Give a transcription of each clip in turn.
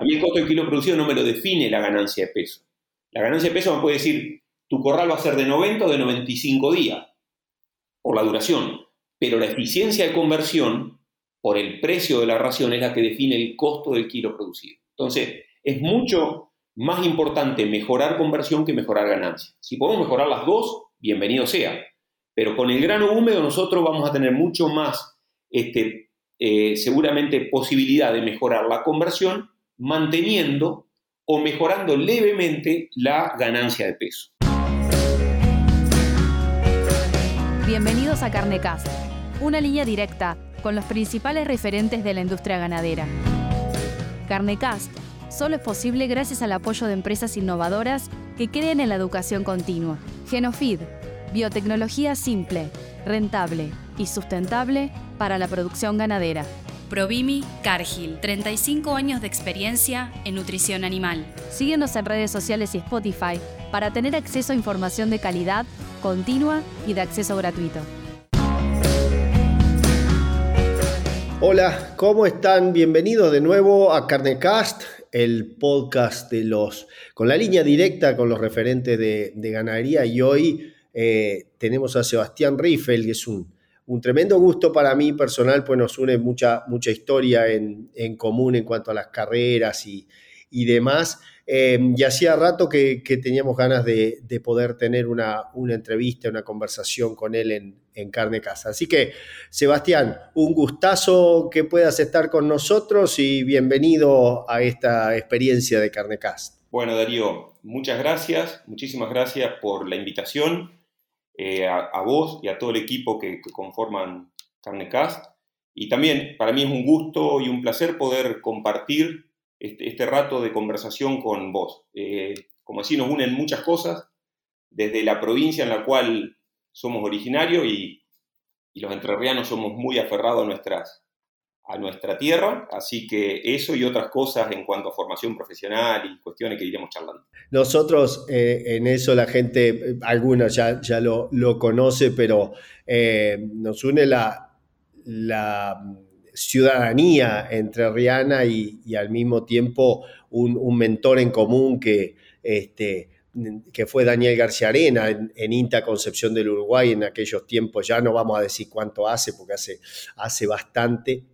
A mí el costo del kilo producido no me lo define la ganancia de peso. La ganancia de peso me puede decir, tu corral va a ser de 90 o de 95 días, por la duración. Pero la eficiencia de conversión, por el precio de la ración, es la que define el costo del kilo producido. Entonces, es mucho más importante mejorar conversión que mejorar ganancia. Si podemos mejorar las dos, bienvenido sea. Pero con el grano húmedo nosotros vamos a tener mucho más, este, eh, seguramente, posibilidad de mejorar la conversión manteniendo o mejorando levemente la ganancia de peso. Bienvenidos a Carnecast, una línea directa con los principales referentes de la industria ganadera. Carnecast solo es posible gracias al apoyo de empresas innovadoras que creen en la educación continua. Genofeed, biotecnología simple, rentable y sustentable para la producción ganadera. Provimi Cargill, 35 años de experiencia en nutrición animal. Síguenos en redes sociales y Spotify para tener acceso a información de calidad, continua y de acceso gratuito. Hola, ¿cómo están? Bienvenidos de nuevo a Carnecast, el podcast de los con la línea directa con los referentes de, ganadería y hoy eh, tenemos a Sebastián Riffel, que es un un tremendo gusto para mí personal, pues nos une mucha, mucha historia en, común en cuanto a las carreras y, demás. Em, y hacía rato que, teníamos ganas de, poder tener una, una, entrevista, una conversación con él en, en, Carne Casa. Así que, Sebastián, un gustazo que puedas estar con nosotros y bienvenido a esta experiencia de Carne Casa. Bueno, Darío, muchas gracias, muchísimas gracias por la invitación eh, a, vos y a todo el equipo que, conforman Carnecast. Y también para mí es un gusto y un placer poder compartir este, este rato de conversación con vos. Eh, como así nos unen muchas cosas, desde la provincia en la cual somos originarios y, y los entrerrianos somos muy aferrados a nuestras, a nuestra tierra, así que eso y otras cosas en cuanto a formación profesional y cuestiones que iremos charlando. Nosotros eh, en eso la gente, algunos ya, ya lo, lo conoce, pero eh, nos une la, la ciudadanía entre Rihanna y, y, al mismo tiempo un, un, mentor en común que, este, que fue Daniel García Arena en, en, INTA Concepción del Uruguay en aquellos tiempos, ya no vamos a decir cuánto hace, porque hace, hace bastante,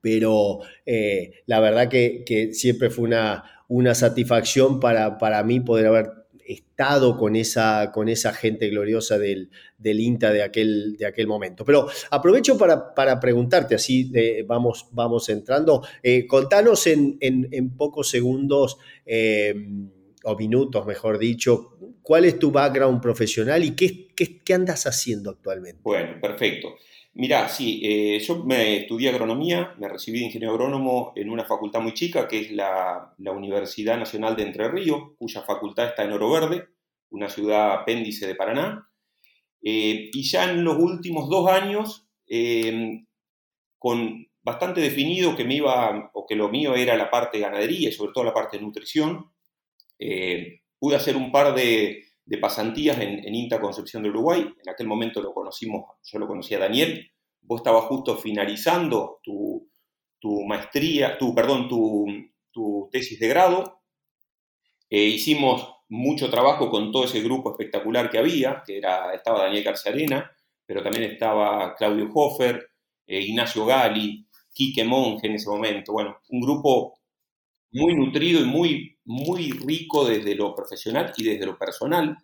pero eh, la verdad que, siempre fue una, una satisfacción para, para, mí poder haber estado con esa, con esa gente gloriosa del, del INTA de aquel, de aquel momento. Pero aprovecho para, para preguntarte, así vamos, vamos entrando, eh, contanos en, en, pocos segundos eh, o minutos, mejor dicho, cuál es tu background profesional y qué, qué andas haciendo actualmente. Bueno, perfecto. Mirá, sí, eh, yo me estudié agronomía, me recibí de ingeniero agrónomo en una facultad muy chica, que es la, Universidad Nacional de Entre Ríos, cuya facultad está en Oro Verde, una ciudad apéndice de Paraná. Eh, y ya en los últimos dos años, em, con bastante definido que me iba, o que lo mío era la parte de ganadería y sobre todo la parte de nutrición, eh, pude hacer un par de, de pasantías en, INTA Concepción de Uruguay. En aquel momento lo conocimos, yo lo conocía a Daniel. Vos estabas justo finalizando tu, maestría, tu, perdón, tu, tesis de grado. Eh, hicimos mucho trabajo con todo ese grupo espectacular que había, que era, estaba Daniel García Arena, pero también estaba Claudio Hofer, eh, Ignacio Gali, Quique Monge en ese momento. Bueno, un grupo muy nutrido y muy, muy rico desde lo profesional y desde lo personal.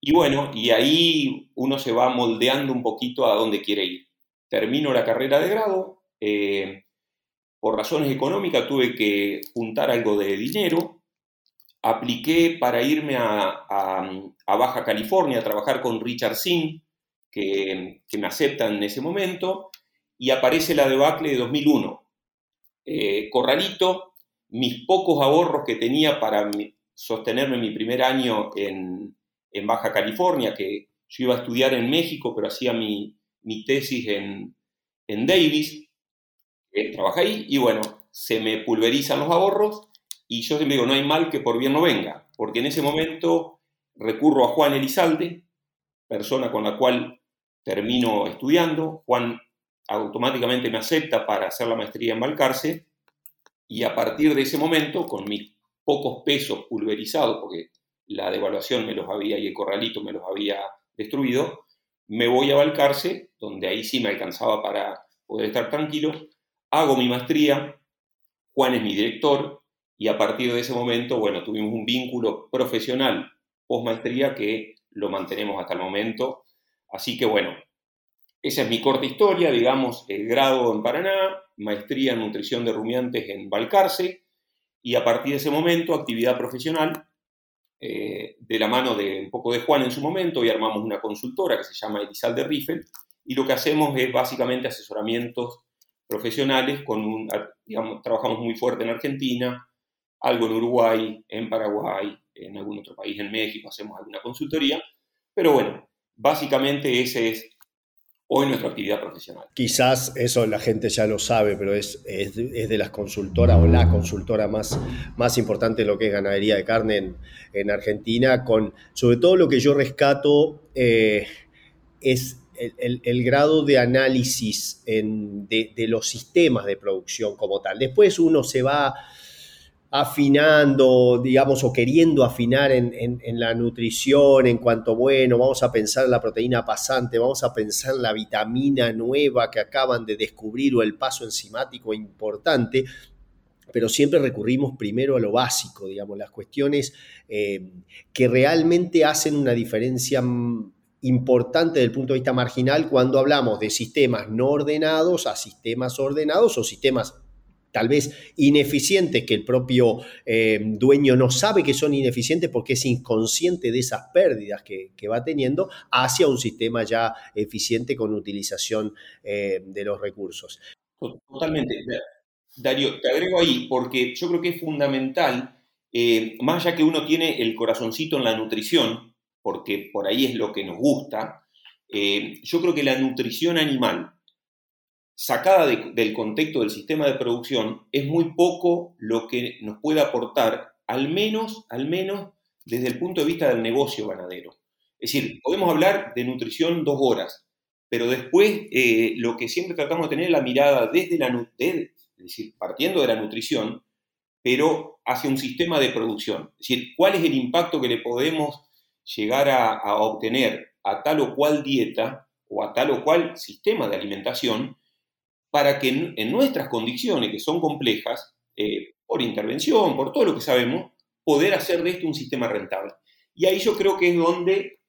Y bueno, y ahí uno se va moldeando un poquito a dónde quiere ir. Termino la carrera de grado, eh, por razones económicas tuve que juntar algo de dinero, apliqué para irme a, Baja California a trabajar con Richard Singh, que, me aceptan en ese momento, y aparece la debacle de 2001. Eh, corralito, mis pocos ahorros que tenía para sostenerme mi primer año en, Baja California, que yo iba a estudiar en México, pero hacía mi, tesis en, Davis, eh, trabajé ahí y bueno, se me pulverizan los ahorros y yo siempre digo, no hay mal que por bien no venga, porque en ese momento recurro a Juan Elizalde, persona con la cual termino estudiando, Juan automáticamente me acepta para hacer la maestría en Balcarce Y a partir de ese momento, con mis pocos pesos pulverizados, porque la devaluación me los había y el corralito me los había destruido, me voy a Balcarce, donde ahí sí me alcanzaba para poder estar tranquilo, hago mi maestría, Juan es mi director, y a partir de ese momento, bueno, tuvimos un vínculo profesional post-maestría que lo mantenemos hasta el momento. Así que bueno, esa es mi corta historia, digamos, el grado en Paraná, maestría en nutrición de rumiantes en Balcarce, y a partir de ese momento, actividad profesional, eh, de la mano de un poco de Juan en su momento, y armamos una consultora que se llama Elizalde Riffel, y lo que hacemos es básicamente asesoramientos profesionales, con un, digamos, trabajamos muy fuerte en Argentina, algo en Uruguay, en Paraguay, en algún otro país, en México, hacemos alguna consultoría, pero bueno, básicamente ese es hoy nuestra actividad profesional. Quizás eso la gente ya lo sabe, pero es, es, de las consultoras o la consultora más, más importante de lo que es ganadería de carne en, en Argentina, con sobre todo lo que yo rescato eh, es el, grado de análisis de, los sistemas de producción como tal. Después uno se va afinando, digamos, o queriendo afinar en, la nutrición en cuanto, bueno, vamos a pensar en la proteína pasante, vamos a pensar en la vitamina nueva que acaban de descubrir o el paso enzimático importante, pero siempre recurrimos primero a lo básico, digamos, las cuestiones eh, que realmente hacen una diferencia importante desde el punto de vista marginal cuando hablamos de sistemas no ordenados a sistemas ordenados o sistemas tal vez ineficientes que el propio eh, dueño no sabe que son ineficientes porque es inconsciente de esas pérdidas que, va teniendo hacia un sistema ya eficiente con utilización eh, de los recursos. Totalmente. Darío, te agrego ahí porque yo creo que es fundamental, eh, más allá que uno tiene el corazoncito en la nutrición, porque por ahí es lo que nos gusta, yo creo que la nutrición animal, sacada del contexto del sistema de producción, es muy poco lo que nos puede aportar, al menos, al menos desde el punto de vista del negocio ganadero. Es decir, podemos hablar de nutrición dos horas, pero después eh, lo que siempre tratamos de tener es la mirada desde la es decir, partiendo de la nutrición, pero hacia un sistema de producción. Es decir, cuál es el impacto que le podemos llegar a, obtener a tal o cual dieta o a tal o cual sistema de alimentación para que en, nuestras condiciones, que son complejas, eh, por intervención, por todo lo que sabemos, poder hacer de esto un sistema rentable. Y ahí yo creo que es donde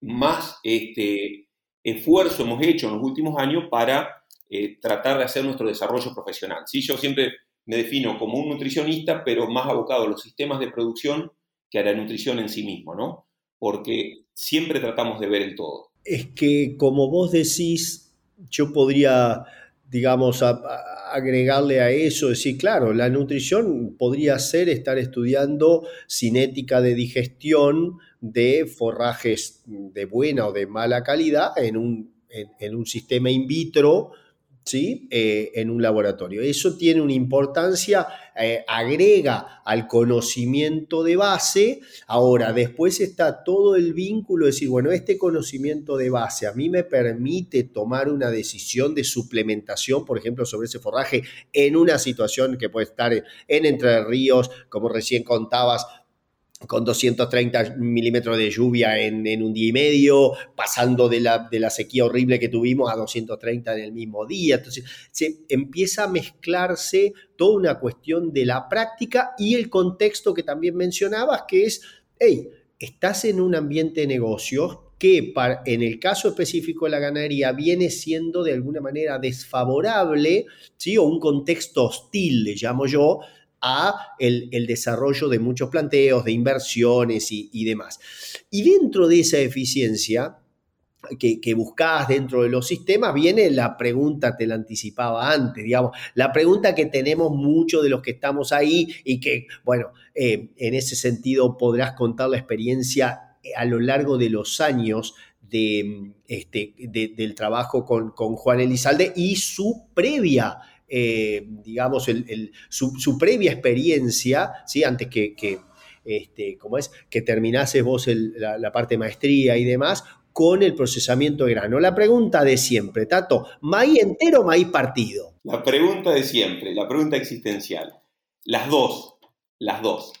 más este, esfuerzo hemos hecho en los últimos años para eh, tratar de hacer nuestro desarrollo profesional. ¿sí? Yo siempre me defino como un nutricionista, pero más abocado a los sistemas de producción que a la nutrición en sí mismo, ¿no? porque siempre tratamos de ver el todo. Es que, como vos decís, yo podría, digamos, agregarle a eso, decir, claro, la nutrición podría ser estar estudiando cinética de digestión de forrajes de buena o de mala calidad en un, en un sistema in vitro ¿sí? Eh, en un laboratorio. Eso tiene una importancia, eh, agrega al conocimiento de base. Ahora, después está todo el vínculo de decir, bueno, este conocimiento de base a mí me permite tomar una decisión de suplementación, por ejemplo, sobre ese forraje en una situación que puede estar en Entre Ríos, como recién contabas, con 230 milímetros de lluvia en, un día y medio, pasando de la, sequía horrible que tuvimos a 230 en el mismo día. Entonces, se empieza a mezclarse toda una cuestión de la práctica y el contexto que también mencionabas, que es, hey, estás en un ambiente de negocios que en el caso específico de la ganadería viene siendo de alguna manera desfavorable, ¿sí? o un contexto hostil, le llamo yo, a el, desarrollo de muchos planteos, de inversiones y, demás. Y dentro de esa eficiencia que, que, buscás dentro de los sistemas, viene la pregunta, te la anticipaba antes, digamos, la pregunta que tenemos muchos de los que estamos ahí y que, bueno, eh, en ese sentido podrás contar la experiencia a lo largo de los años de, este, del trabajo con, con Juan Elizalde y su previa eh, digamos, su, previa experiencia, ¿sí? antes que, este, ¿cómo es? que terminases vos la, parte de maestría y demás, con el procesamiento de grano. La pregunta de siempre, Tato, ¿maíz entero o maíz partido? La pregunta de siempre, la pregunta existencial. Las dos, las dos.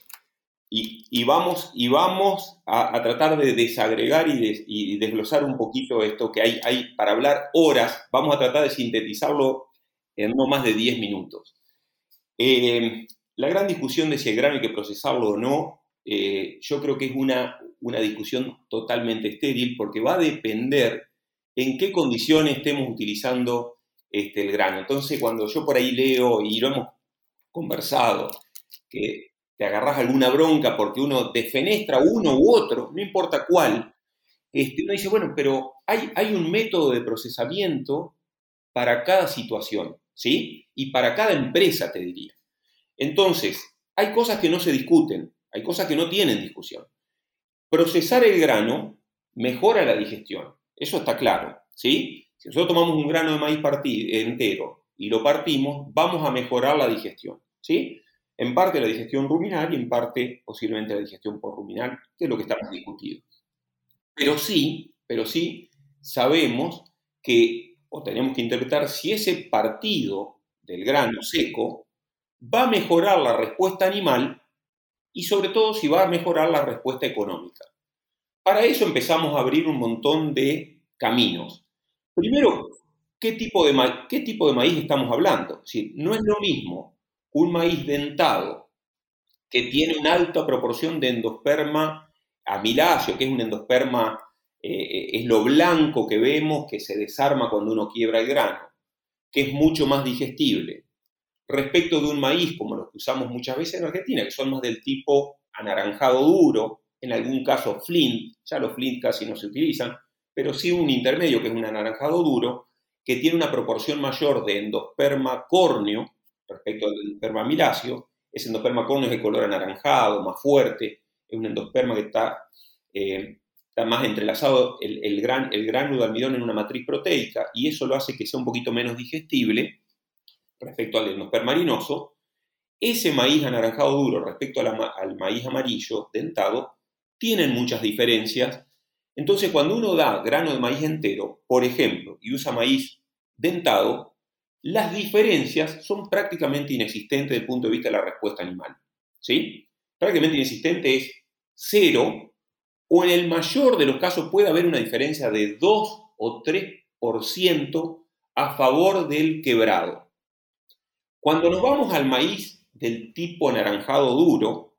Y, vamos, y vamos a, tratar de desagregar y, desglosar un poquito esto que hay, hay para hablar horas. Vamos a tratar de sintetizarlo en no más de 10 minutos. Eh, la gran discusión de si el grano hay que procesarlo o no, eh, yo creo que es una, una discusión totalmente estéril porque va a depender en qué condiciones estemos utilizando este, el grano. Entonces, cuando yo por ahí leo, y lo hemos conversado, que te agarras alguna bronca porque uno defenestra uno u otro, no importa cuál, este, uno dice, bueno, pero hay, hay un método de procesamiento para cada situación, ¿sí? Y para cada empresa, te diría. Entonces, hay cosas que no se discuten, hay cosas que no tienen discusión. Procesar el grano mejora la digestión, eso está claro, ¿sí? Si nosotros tomamos un grano de maíz entero y lo partimos, vamos a mejorar la digestión, ¿sí? En parte la digestión ruminal y en parte posiblemente la digestión por ruminal, que es lo que estamos discutiendo. Pero sí, pero sí sabemos que, o tenemos que interpretar, si ese partido del grano seco va a mejorar la respuesta animal y sobre todo si va a mejorar la respuesta económica. Para eso empezamos a abrir un montón de caminos. Primero, ¿qué tipo de, qué tipo de maíz estamos hablando? Si no es lo mismo un maíz dentado que tiene una alta proporción de endosperma amiláceo, que es un endosperma, eh, es lo blanco que vemos que se desarma cuando uno quiebra el grano, que es mucho más digestible, respecto de un maíz como los que usamos muchas veces en Argentina, que son más del tipo anaranjado duro, en algún caso flint, ya los flint casi no se utilizan, pero sí un intermedio que es un anaranjado duro, que tiene una proporción mayor de endosperma córneo, respecto al endosperma miláceo. Ese endosperma córneo es de color anaranjado, más fuerte, es un endosperma que está, eh, más entrelazado el, el, gran, el gránulo de almidón en una matriz proteica y eso lo hace que sea un poquito menos digestible respecto al endosperma harinoso. Ese maíz anaranjado duro respecto al maíz amarillo dentado tienen muchas diferencias. Entonces, cuando uno da grano de maíz entero, por ejemplo, y usa maíz dentado, las diferencias son prácticamente inexistentes desde el punto de vista de la respuesta animal. ¿sí? Prácticamente inexistente es cero, o en el mayor de los casos puede haber una diferencia de 2 o 3% a favor del quebrado. Cuando nos vamos al maíz del tipo anaranjado duro,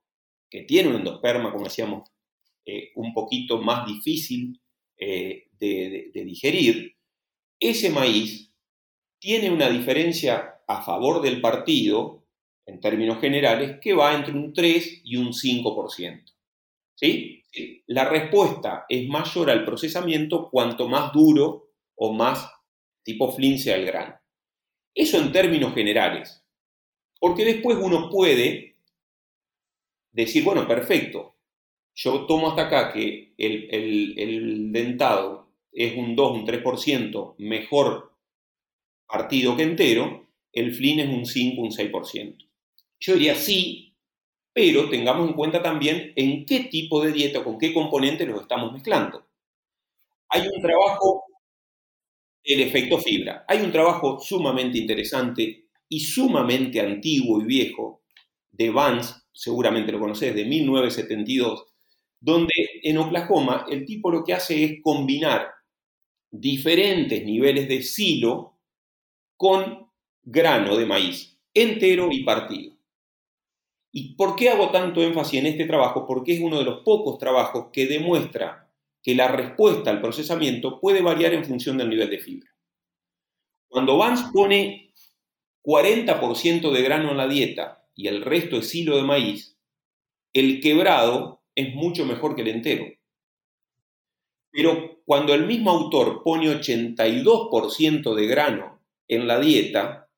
que tiene un endosperma, como decíamos, eh, un poquito más difícil eh, de digerir, ese maíz tiene una diferencia a favor del partido, en términos generales, que va entre un 3 y un 5%. ¿Sí? La respuesta es mayor al procesamiento cuanto más duro o más tipo flin sea el grano. Eso en términos generales. Porque después uno puede decir, bueno, perfecto, yo tomo hasta acá que el, el dentado es un 2, un 3% mejor partido que entero, el FLIN es un 5, un 6%. Yo diría sí, pero tengamos en cuenta también en qué tipo de dieta, con qué componentes los estamos mezclando. Hay un trabajo, el efecto fibra, hay un trabajo sumamente interesante y sumamente antiguo y viejo de Vance, seguramente lo conoces, de 1972, donde en Oklahoma el tipo lo que hace es combinar diferentes niveles de silo con grano de maíz, entero y partido. ¿Y por qué hago tanto énfasis en este trabajo? Porque es uno de los pocos trabajos que demuestra que la respuesta al procesamiento puede variar en función del nivel de fibra. Cuando Vance pone 40% de grano en la dieta y el resto es hilo de maíz, el quebrado es mucho mejor que el entero. Pero cuando el mismo autor pone 82% de grano en la dieta,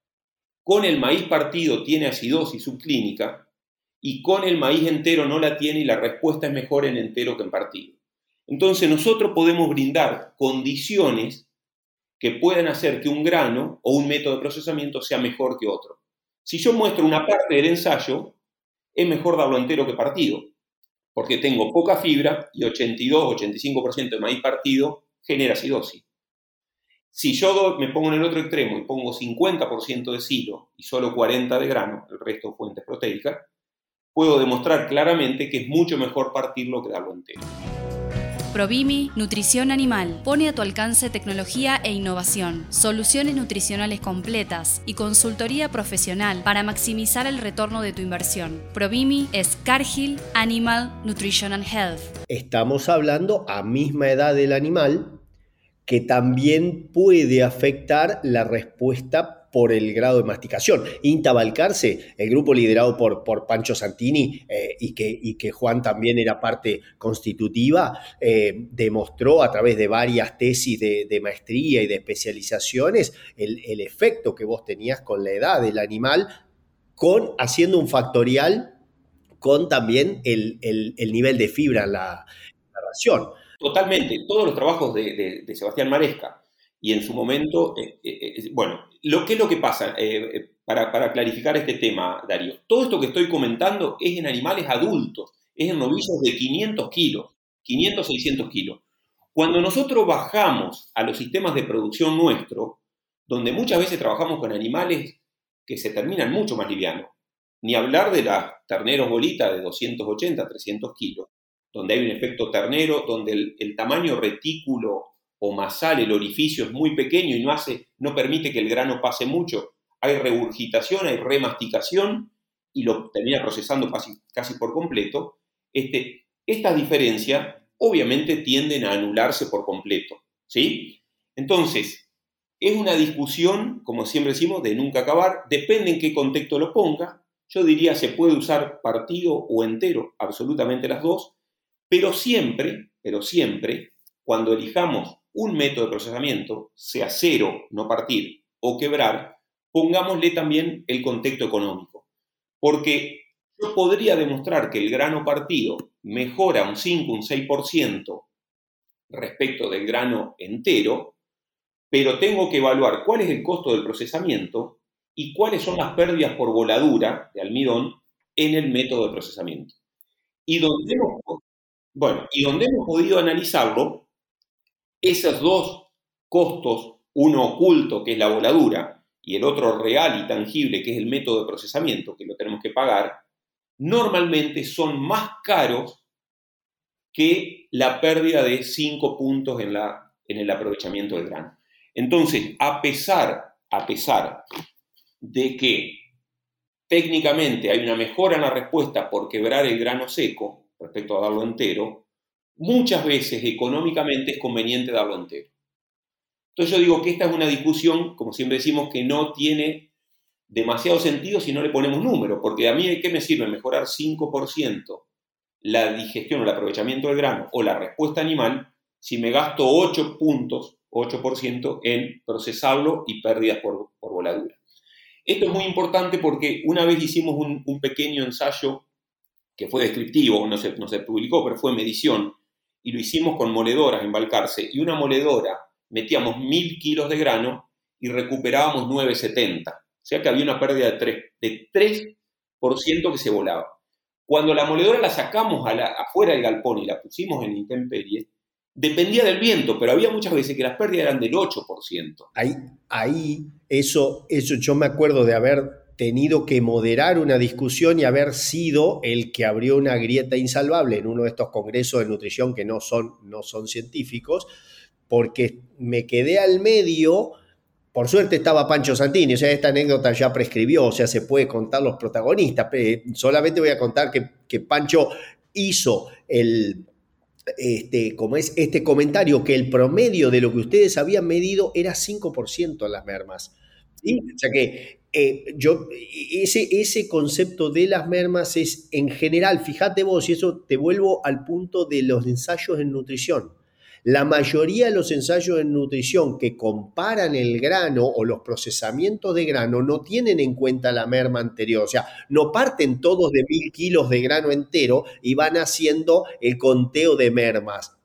con el maíz partido tiene acidosis subclínica y con el maíz entero no la tiene y la respuesta es mejor en entero que en partido. Entonces nosotros podemos brindar condiciones que puedan hacer que un grano o un método de procesamiento sea mejor que otro. Si yo muestro una parte del ensayo, es mejor darlo entero que partido, porque tengo poca fibra y 82-85% de maíz partido genera acidosis. Si yo me pongo en el otro extremo y pongo 50% de silo y solo 40% de grano, el resto fuentes proteicas, puedo demostrar claramente que es mucho mejor partirlo que darlo entero. Provimi Nutrición Animal pone a tu alcance tecnología e innovación, soluciones nutricionales completas y consultoría profesional para maximizar el retorno de tu inversión. Provimi es Cargill Animal Nutrition and Health. Estamos hablando a misma edad del animal que también puede afectar la respuesta por el grado de masticación. Inta Balcarce, el grupo liderado por, por Pancho Santini eh, y, que, y, que, Juan también era parte constitutiva, eh, demostró a través de varias tesis de, maestría y de especializaciones el, efecto que vos tenías con la edad del animal, con, haciendo un factorial con también el, nivel de fibra en la, ración. Totalmente. Todos los trabajos de, de Sebastián Maresca y en su momento, eh, bueno, lo que es lo que pasa, para, clarificar este tema, Darío, todo esto que estoy comentando es en animales adultos, es en novicios de 500 kilos, 500, 600 kilos. Cuando nosotros bajamos a los sistemas de producción nuestro, donde muchas veces trabajamos con animales que se terminan mucho más livianos, ni hablar de las terneros bolitas de 280, 300 kilos, donde hay un efecto ternero, donde el tamaño retículo o masal, el orificio es muy pequeño y no, hace, no permite que el grano pase mucho, hay regurgitación, hay remasticación y lo termina procesando casi, casi por completo, este, estas diferencias obviamente tienden a anularse por completo. ¿sí? Entonces, es una discusión, como siempre decimos, de nunca acabar, depende en qué contexto lo ponga. Yo diría se puede usar partido o entero, absolutamente las dos, pero siempre, pero siempre, cuando elijamos un método de procesamiento, sea cero, no partir, o quebrar, pongámosle también el contexto económico. Porque yo podría demostrar que el grano partido mejora un 5, un 6% respecto del grano entero, pero tengo que evaluar cuál es el costo del procesamiento y cuáles son las pérdidas por voladura de almidón en el método de procesamiento. Y donde bueno, y donde hemos podido analizarlo esos dos costos, uno oculto, que es la voladura, y el otro real y tangible, que es el método de procesamiento, que lo tenemos que pagar, normalmente son más caros que la pérdida de 5 puntos en, en el aprovechamiento del grano. Entonces, a pesar, a pesar de que técnicamente hay una mejora en la respuesta por quebrar el grano seco respecto a darlo entero, muchas veces económicamente es conveniente darlo entero. Entonces yo digo que esta es una discusión, como siempre decimos, que no tiene demasiado sentido si no le ponemos número, porque a mí ¿qué me sirve mejorar 5% la digestión o el aprovechamiento del grano o la respuesta animal si me gasto 8 puntos, 8% en procesarlo y pérdidas por, voladura. Esto es muy importante porque una vez hicimos un, pequeño ensayo que fue descriptivo, no se, no se publicó, pero fue medición, y lo hicimos con moledoras en Balcarce, y una moledora metíamos mil kilos de grano y recuperábamos 970. O sea que había una pérdida de 3, de 3% que se volaba. Cuando la moledora la sacamos afuera del galpón y la pusimos en intemperie, dependía del viento, pero había muchas veces que las pérdidas eran del 8%. Ahí, ahí eso, eso yo me acuerdo de haber tenido que moderar una discusión y haber sido el que abrió una grieta insalvable en uno de estos congresos de nutrición que no son, no son científicos, porque me quedé al medio. Por suerte estaba Pancho Santini, o sea, esta anécdota ya prescribió, o sea, se puede contar los protagonistas. Solamente voy a contar que, que Pancho hizo el, este, como es este comentario, que el promedio de lo que ustedes habían medido era 5% en las mermas. O sea que eh, yo, ese, ese concepto de las mermas es en general, fíjate vos, y eso te vuelvo al punto de los ensayos en nutrición. La mayoría de los ensayos en nutrición que comparan el grano o los procesamientos de grano no tienen en cuenta la merma anterior. O sea, no parten todos de mil kilos de grano entero y van haciendo el conteo de mermas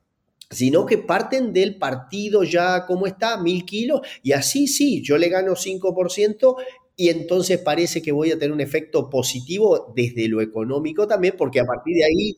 sino que parten del partido ya como está, mil kilos, y así sí, yo le gano 5% y entonces parece que voy a tener un efecto positivo desde lo económico también, porque a partir de ahí,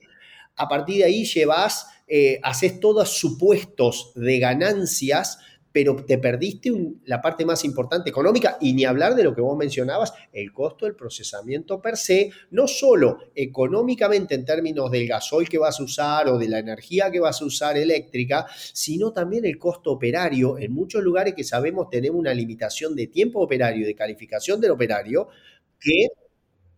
a partir de ahí llevas, eh, haces todos supuestos de ganancias pero te perdiste la parte más importante económica y ni hablar de lo que vos mencionabas, el costo del procesamiento per se, no solo económicamente en términos del gasoil que vas a usar o de la energía que vas a usar eléctrica, sino también el costo operario. En muchos lugares que sabemos tenemos una limitación de tiempo operario de calificación del operario que,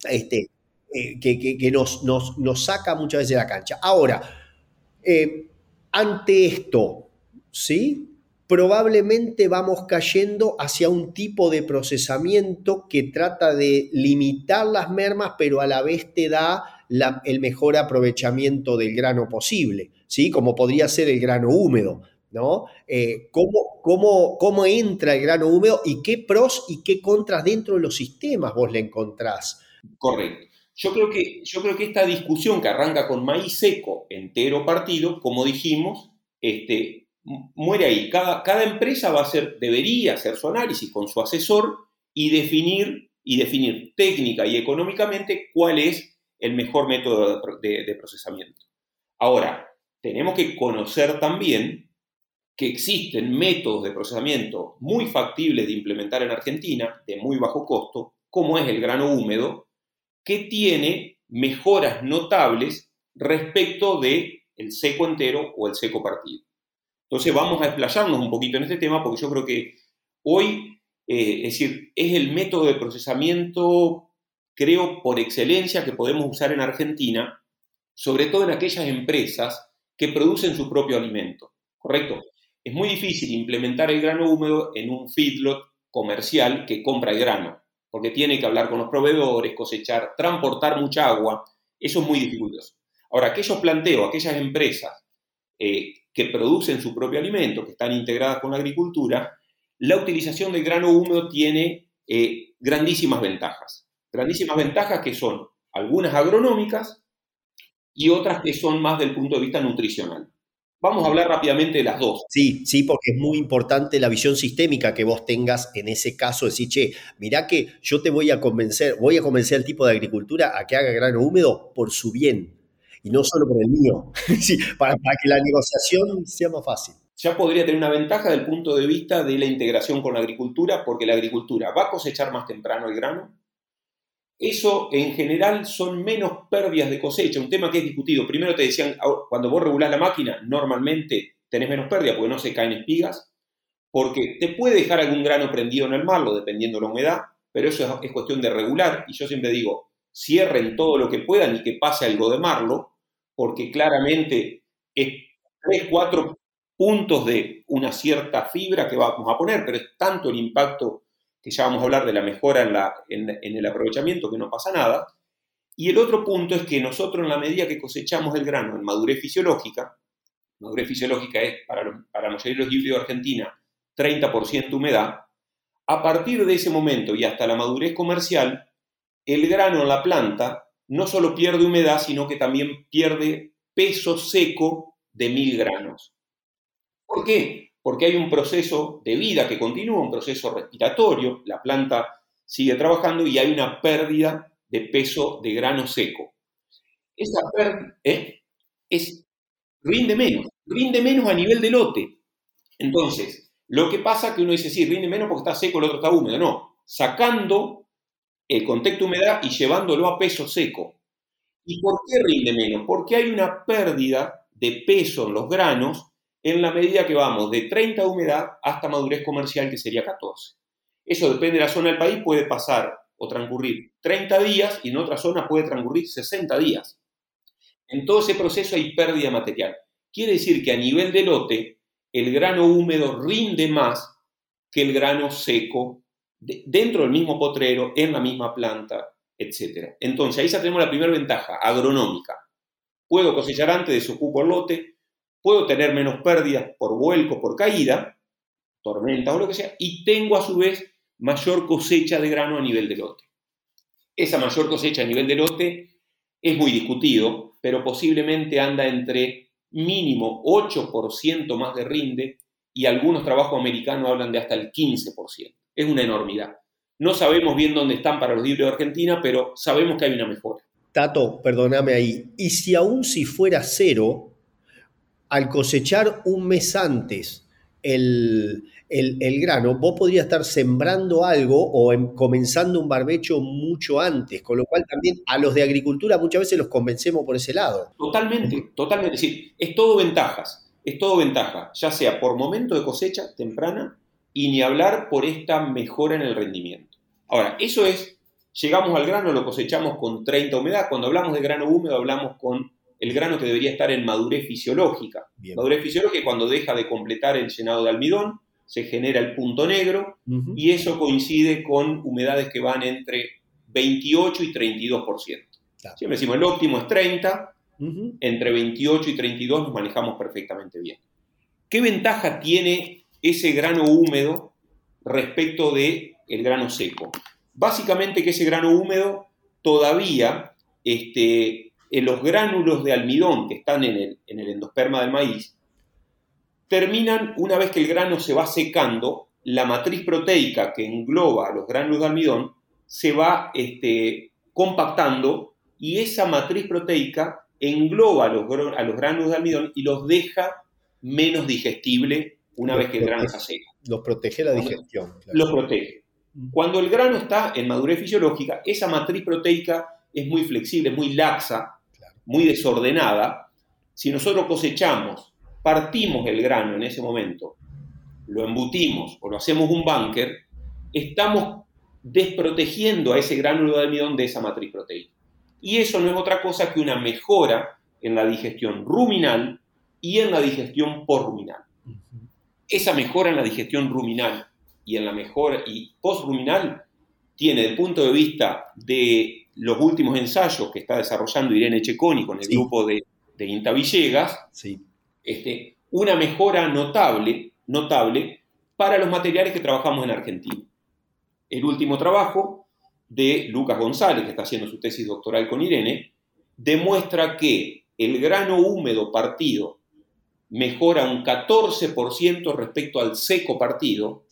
este, eh, que, nos, nos, saca muchas veces de la cancha. Ahora, eh, ante esto, ¿sí? Probablemente vamos cayendo hacia un tipo de procesamiento que trata de limitar las mermas, pero a la vez te da el mejor aprovechamiento del grano posible, ¿sí? Como podría ser el grano húmedo, ¿no? Eh, ¿cómo, cómo, cómo entra el grano húmedo y qué pros y qué contras dentro de los sistemas vos le encontrás? Correcto. Yo creo que, yo creo que esta discusión que arranca con maíz seco, entero partido, como dijimos, este, muere ahí. Cada, cada empresa va a hacer, debería hacer su análisis con su asesor y definir, y definir técnica y económicamente cuál es el mejor método de, procesamiento. Ahora, tenemos que conocer también que existen métodos de procesamiento muy factibles de implementar en Argentina, de muy bajo costo, como es el grano húmedo, que tiene mejoras notables respecto de el seco entero o el seco partido. Entonces vamos a explayarnos un poquito en este tema porque yo creo que hoy, eh, es decir, es el método de procesamiento, creo, por excelencia que podemos usar en Argentina, sobre todo en aquellas empresas que producen su propio alimento, ¿correcto? Es muy difícil implementar el grano húmedo en un feedlot comercial que compra el grano, porque tiene que hablar con los proveedores, cosechar, transportar mucha agua, eso es muy dificultoso. Ahora, aquellos planteos, aquellas empresas eh, que producen su propio alimento, que están integradas con la agricultura, la utilización del grano húmedo tiene eh, grandísimas ventajas. Grandísimas ventajas que son algunas agronómicas y otras que son más del punto de vista nutricional. Vamos a hablar rápidamente de las dos. Sí, sí, porque es muy importante la visión sistémica que vos tengas en ese caso. Decir, che, mirá que yo te voy a convencer, voy a convencer al tipo de agricultura a que haga grano húmedo por su bien y no solo por el mío, para, que la negociación sea más fácil. Ya podría tener una ventaja del punto de vista de la integración con la agricultura, porque la agricultura va a cosechar más temprano el grano. Eso en general son menos pérdidas de cosecha, un tema que es discutido. Primero te decían, cuando vos regulás la máquina, normalmente tenés menos pérdida porque no se caen espigas, porque te puede dejar algún grano prendido en el marlo, dependiendo de la humedad, pero eso es cuestión de regular. Y yo siempre digo, cierren todo lo que puedan y que pase algo de marlo, porque claramente es tres, cuatro puntos de una cierta fibra que vamos a poner, pero es tanto el impacto que ya vamos a hablar de la mejora en, la, en, el aprovechamiento que no pasa nada. Y el otro punto es que nosotros en la medida que cosechamos el grano en madurez fisiológica, madurez fisiológica es para, para la de los híbridos de Argentina 30% humedad, a partir de ese momento y hasta la madurez comercial, el grano en la planta no solo pierde humedad, sino que también pierde peso seco de mil granos. ¿Por qué? Porque hay un proceso de vida que continúa, un proceso respiratorio, la planta sigue trabajando y hay una pérdida de peso de grano seco. Esa pérdida ¿eh? es, rinde menos, rinde menos a nivel de lote. Entonces, lo que pasa es que uno dice, sí, rinde menos porque está seco, el otro está húmedo. No, sacando el contexto humedad y llevándolo a peso seco. ¿Y por qué rinde menos? Porque hay una pérdida de peso en los granos en la medida que vamos de 30 de humedad hasta madurez comercial, que sería 14. Eso depende de la zona del país, puede pasar o transcurrir 30 días y en otra zona puede transcurrir 60 días. En todo ese proceso hay pérdida material. Quiere decir que a nivel de lote, el grano húmedo rinde más que el grano seco dentro del mismo potrero, en la misma planta, etc. Entonces, ahí ya tenemos la primera ventaja, agronómica. Puedo cosechar antes, desocupo el lote, puedo tener menos pérdidas por vuelco, por caída, tormenta o lo que sea, y tengo a su vez mayor cosecha de grano a nivel de lote. Esa mayor cosecha a nivel de lote es muy discutido, pero posiblemente anda entre mínimo 8% más de rinde y algunos trabajos americanos hablan de hasta el 15% es una enormidad. No sabemos bien dónde están para los libros de Argentina, pero sabemos que hay una mejora. Tato, perdóname ahí. Y si aún si fuera cero, al cosechar un mes antes el, grano, vos podrías estar sembrando algo o em, comenzando un barbecho mucho antes, con lo cual también a los de agricultura muchas veces los convencemos por ese lado. Totalmente, totalmente. Es decir, es todo ventajas, es todo ventaja, ya sea por momento de cosecha temprana y ni hablar por esta mejora en el rendimiento. Ahora, eso es, llegamos al grano, lo cosechamos con 30 humedad. Cuando hablamos de grano húmedo, hablamos con el grano que debería estar en madurez fisiológica. Madurez fisiológica es cuando deja de completar el llenado de almidón, se genera el punto negro y eso coincide con humedades que van entre 28 y 32%. Siempre decimos el óptimo es 30, entre 28 y 32 nos manejamos perfectamente bien. ¿Qué ventaja tiene ese grano húmedo respecto de el grano seco? Básicamente que ese grano húmedo todavía este, en los gránulos de almidón que están en el, endosperma del maíz, terminan, una vez que el grano se va secando, la matriz proteica que engloba a los gránulos de almidón se va este, compactando y esa matriz proteica engloba a los, a los gránulos de almidón y los deja menos digestible una vez que el grano se seca. Los protege la digestión. Los protege. Cuando el grano está en madurez fisiológica, esa matriz proteica es muy flexible, muy laxa, muy desordenada, si nosotros cosechamos, partimos el grano en ese momento, lo embutimos o lo hacemos un bunker, estamos desprotegiendo a ese gránulo de almidón de esa matriz proteica. Y eso no es otra cosa que una mejora en la digestión ruminal y en la digestión porruminal. Esa mejora en la digestión ruminal y en la mejora y postruminal tiene, desde el punto de vista de los últimos ensayos que está desarrollando Irene Checoni con el grupo de, de Inta Villegas, este, una mejora notable, notable para los materiales que trabajamos en Argentina. El último trabajo de Lucas González, que está haciendo su tesis doctoral con Irene, demuestra que el grano húmedo partido mejora un 14% respecto al seco partido,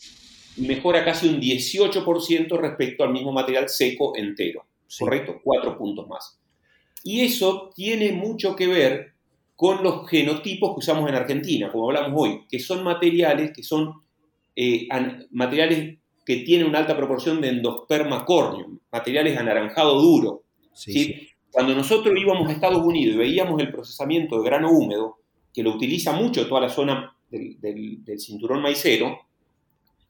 mejora casi un 18% respecto al mismo material seco entero. ¿correcto? Cuatro puntos más. Y eso tiene mucho que ver con los genotipos que usamos en Argentina, como hablamos hoy, que son materiales que son eh, materiales que tienen una alta proporción de endosperma corneo, materiales anaranjado duro. Cuando nosotros íbamos a Estados Unidos y veíamos el procesamiento de grano húmedo, que lo utiliza mucho toda la zona del, del cinturón maicero,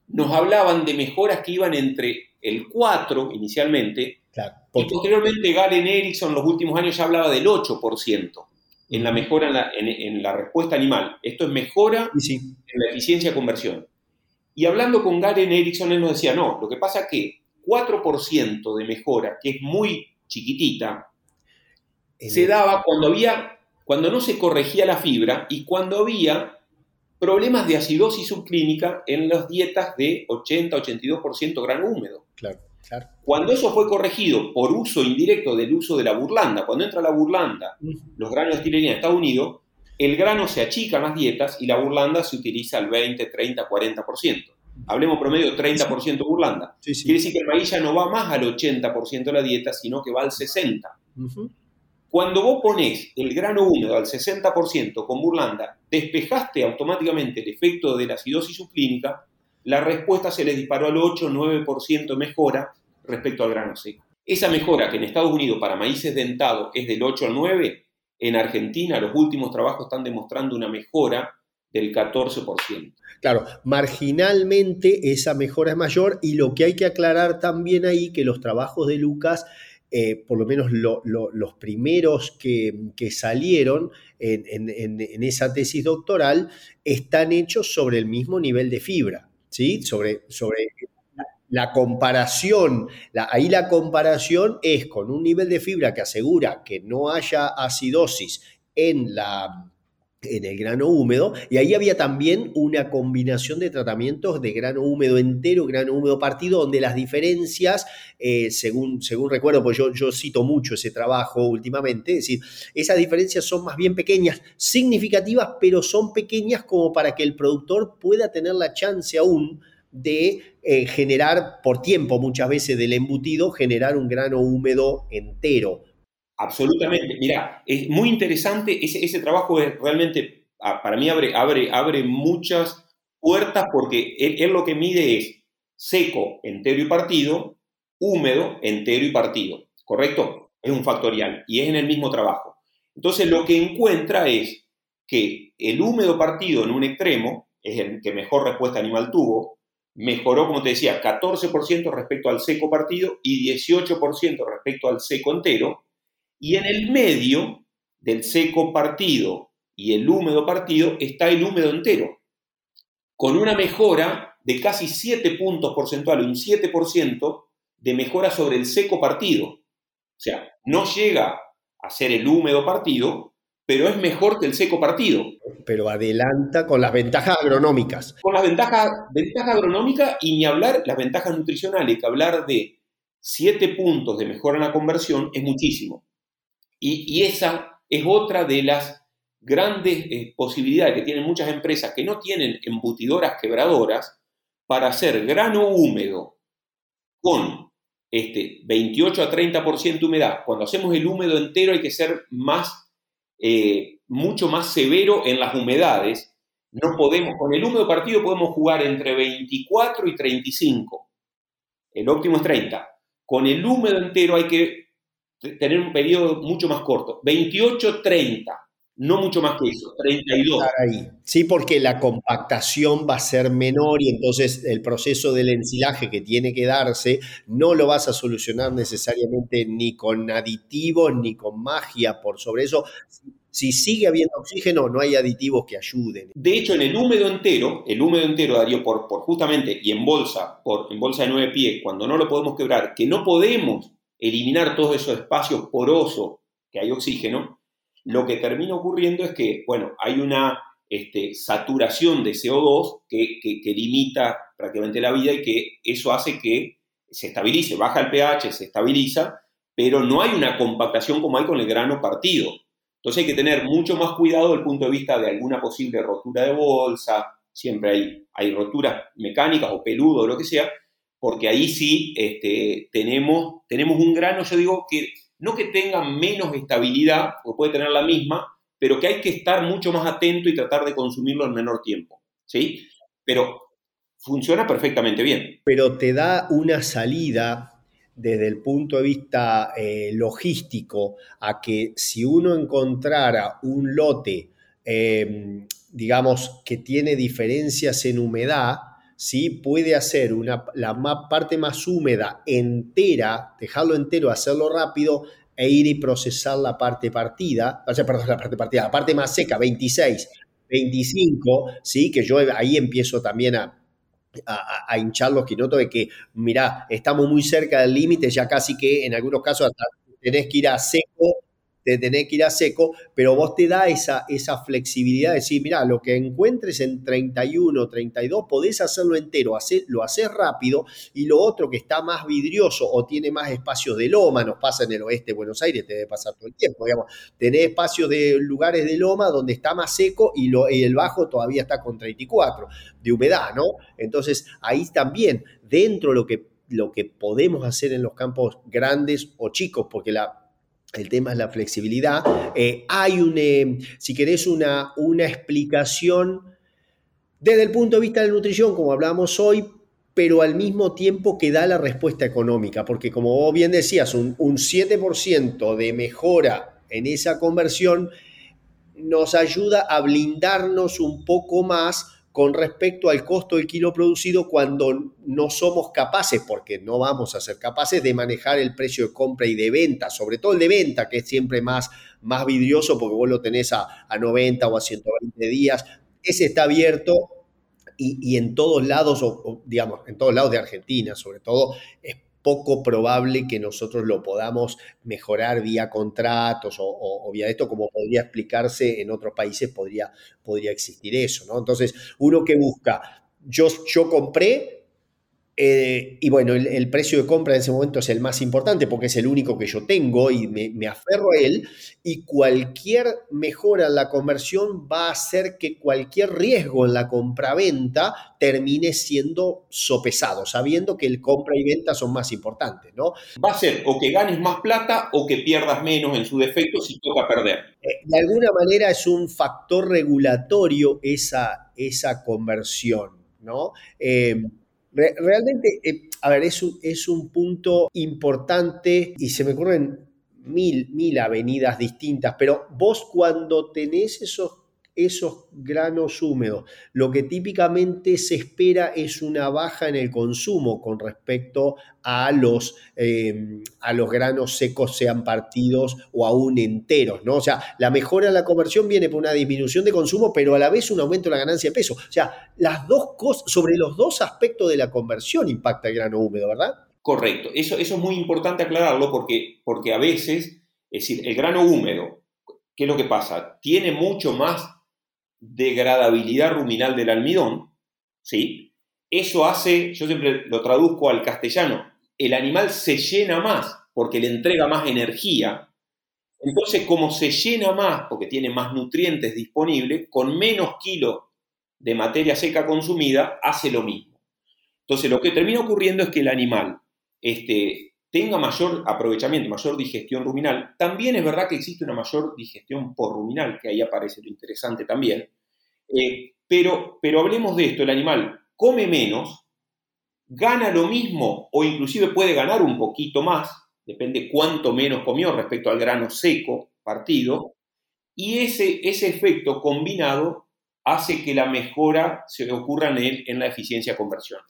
nos hablaban de mejoras que iban entre el 4 inicialmente y posteriormente Garen Erickson en los últimos años ya hablaba del 8% en la mejora en la, respuesta animal. Esto es mejora en la eficiencia de conversión. Y hablando con Garen Erickson, él nos decía, no, lo que pasa es que 4% de mejora, que es muy chiquitita, se daba cuando había, cuando no se corregía la fibra y cuando había problemas de acidosis subclínica en las dietas de 80-82% grano húmedo. Claro. Cuando eso fue corregido por uso indirecto del uso de la burlanda, cuando entra la burlanda, los granos de en Estados Unidos, el grano se achica en las dietas y la burlanda se utiliza al 20, 30, 40%. Hablemos promedio 30% burlanda. Quiere decir que el maíz ya no va más al 80% de la dieta, sino que va al 60%. Cuando vos pones el grano húmedo al 60% con burlanda, despejaste automáticamente el efecto de la acidosis subclínica la respuesta se les disparó al 8-9% mejora respecto al grano seco. Esa mejora que en Estados Unidos para maíces dentados es del 8 al 9, en Argentina los últimos trabajos están demostrando una mejora del 14%. Claro, marginalmente esa mejora es mayor y lo que hay que aclarar también ahí que los trabajos de Lucas, eh, por lo menos los primeros que, salieron en, esa tesis doctoral, están hechos sobre el mismo nivel de fibra. ¿sí? Sobre, sobre la comparación, ahí la comparación es con un nivel de fibra que asegura que no haya acidosis en la, en el grano húmedo, y ahí había también una combinación de tratamientos de grano húmedo entero, grano húmedo partido, donde las diferencias, eh, según, según recuerdo, pues yo, yo cito mucho ese trabajo últimamente, es decir, esas diferencias son más bien pequeñas, significativas, pero son pequeñas como para que el productor pueda tener la chance aún de eh, generar, por tiempo muchas veces del embutido, generar un grano húmedo entero Absolutamente. Mira, es muy interesante. Ese, ese trabajo es realmente, para mí, abre, abre, abre muchas puertas porque él, lo que mide es seco, entero y partido, húmedo, entero y partido. ¿Correcto? Es un factorial y es en el mismo trabajo. Entonces lo que encuentra es que el húmedo partido en un extremo, es el que mejor respuesta animal tuvo, mejoró, como te decía, 14% respecto al seco partido y 18% respecto al seco entero. Y en el medio del seco partido y el húmedo partido está el húmedo entero con una mejora de casi 7 puntos porcentuales, un 7% de mejora sobre el seco partido. O sea, no llega a ser el húmedo partido, pero es mejor que el seco partido. Pero adelanta con las ventajas agronómicas. Con las ventajas, ventaja agronómica y ni hablar las ventajas nutricionales, que hablar de 7 puntos de mejora en la conversión es muchísimo. Y, esa es otra de las grandes eh, posibilidades que tienen muchas empresas que no tienen embutidoras quebradoras para hacer grano húmedo con este 28 a 30% humedad. Cuando hacemos el húmedo entero hay que ser más, eh, mucho más severo en las humedades. No podemos, con el húmedo partido podemos jugar entre 24 y 35. El óptimo es 30. Con el húmedo entero hay que tener un periodo mucho más corto. 28-30 no mucho más que eso, 32. Ahí. Sí, porque la compactación va a ser menor y entonces el proceso del ensilaje que tiene que darse no lo vas a solucionar necesariamente ni con aditivos ni con magia por sobre eso. Si sigue habiendo oxígeno, no hay aditivos que ayuden. De hecho, en el húmedo entero, el húmedo entero, Darío, por, por justamente, y en bolsa, por, en bolsa de nueve pies, cuando no lo podemos quebrar, que no podemos eliminar todos esos espacios porosos que hay oxígeno, lo que termina ocurriendo es que, bueno, hay una este, saturación de CO2 que, limita prácticamente la vida y que eso hace que se estabilice, baja el pH, se estabiliza, pero no hay una compactación como hay con el grano partido. Entonces hay que tener mucho más cuidado desde el punto de vista de alguna posible rotura de bolsa, siempre hay, hay roturas mecánicas o peludo o lo que sea, porque ahí sí este, tenemos, tenemos un grano, yo digo que no que tenga menos estabilidad, o puede tener la misma, pero que hay que estar mucho más atento y tratar de consumirlo en menor tiempo. ¿Sí? Pero funciona perfectamente bien. Pero te da una salida desde el punto de vista eh, logístico a que si uno encontrara un lote, eh, digamos, que tiene diferencias en humedad, ¿sí? puede hacer una, la parte más húmeda entera, dejarlo entero, hacerlo rápido e ir y procesar la parte partida, o sea, perdón, la parte partida, la parte más seca, 26, 25, ¿sí? que yo ahí empiezo también a, a, hinchar los quinotos de que, mirá, estamos muy cerca del límite, ya casi que en algunos casos hasta tenés que ir a seco de tener que ir a seco, pero vos te da esa, esa flexibilidad de decir, mira, lo que encuentres en 31, 32, podés hacerlo entero, lo haces rápido, y lo otro que está más vidrioso o tiene más espacios de loma, nos pasa en el oeste de Buenos Aires, te debe pasar todo el tiempo, digamos, tenés espacios de lugares de loma donde está más seco y, lo, y el bajo todavía está con 34 de humedad, ¿no? Entonces ahí también, dentro lo que lo que podemos hacer en los campos grandes o chicos, porque la, el tema es la flexibilidad. Eh, hay un, eh, si querés, una, una explicación desde el punto de vista de la nutrición, como hablábamos hoy, pero al mismo tiempo que da la respuesta económica, porque como vos bien decías, un, un 7% de mejora en esa conversión nos ayuda a blindarnos un poco más con respecto al costo del kilo producido cuando no somos capaces, porque no vamos a ser capaces de manejar el precio de compra y de venta, sobre todo el de venta, que es siempre más, más vidrioso porque vos lo tenés a, 90 o a 120 días. Ese está abierto y, en todos lados, o, digamos, en todos lados de Argentina, sobre todo, es poco probable que nosotros lo podamos mejorar vía contratos o, vía esto, como podría explicarse en otros países, podría, podría existir eso, ¿no? Entonces, uno que busca, yo, yo compré Eh, y bueno, el, precio de compra en ese momento es el más importante porque es el único que yo tengo y me, aferro a él. Y cualquier mejora en la conversión va a hacer que cualquier riesgo en la compra-venta termine siendo sopesado, sabiendo que el compra y venta son más importantes, ¿no? Va a ser o que ganes más plata o que pierdas menos en su defecto si toca perder. Eh, de alguna manera es un factor regulatorio esa, esa conversión, ¿no? Eh, realmente, eh, a ver, es un, es un punto importante y se me ocurren mil, mil avenidas distintas, pero vos cuando tenés esos esos granos húmedos. Lo que típicamente se espera es una baja en el consumo con respecto a los, em, a los granos secos, sean partidos o aún enteros, ¿no? O sea, la mejora en la conversión viene por una disminución de consumo, pero a la vez un aumento en la ganancia de peso. O sea, las dos cosas, sobre los dos aspectos de la conversión impacta el grano húmedo, ¿verdad? Correcto. Eso, eso es muy importante aclararlo porque, porque a veces, es decir, el grano húmedo, ¿qué es lo que pasa? Tiene mucho más degradabilidad ruminal del almidón, ¿sí? Eso hace, yo siempre lo traduzco al castellano, el animal se llena más porque le entrega más energía. Entonces, como se llena más porque tiene más nutrientes disponibles, con menos kilos de materia seca consumida, hace lo mismo. Entonces, lo que termina ocurriendo es que el animal este, tenga mayor aprovechamiento, mayor digestión ruminal. También es verdad que existe una mayor digestión por ruminal, que ahí aparece lo interesante también. Eh, pero, pero hablemos de esto, el animal come menos, gana lo mismo o inclusive puede ganar un poquito más, depende cuánto menos comió respecto al grano seco partido, y ese, ese efecto combinado hace que la mejora se ocurra en, él, en la eficiencia conversión.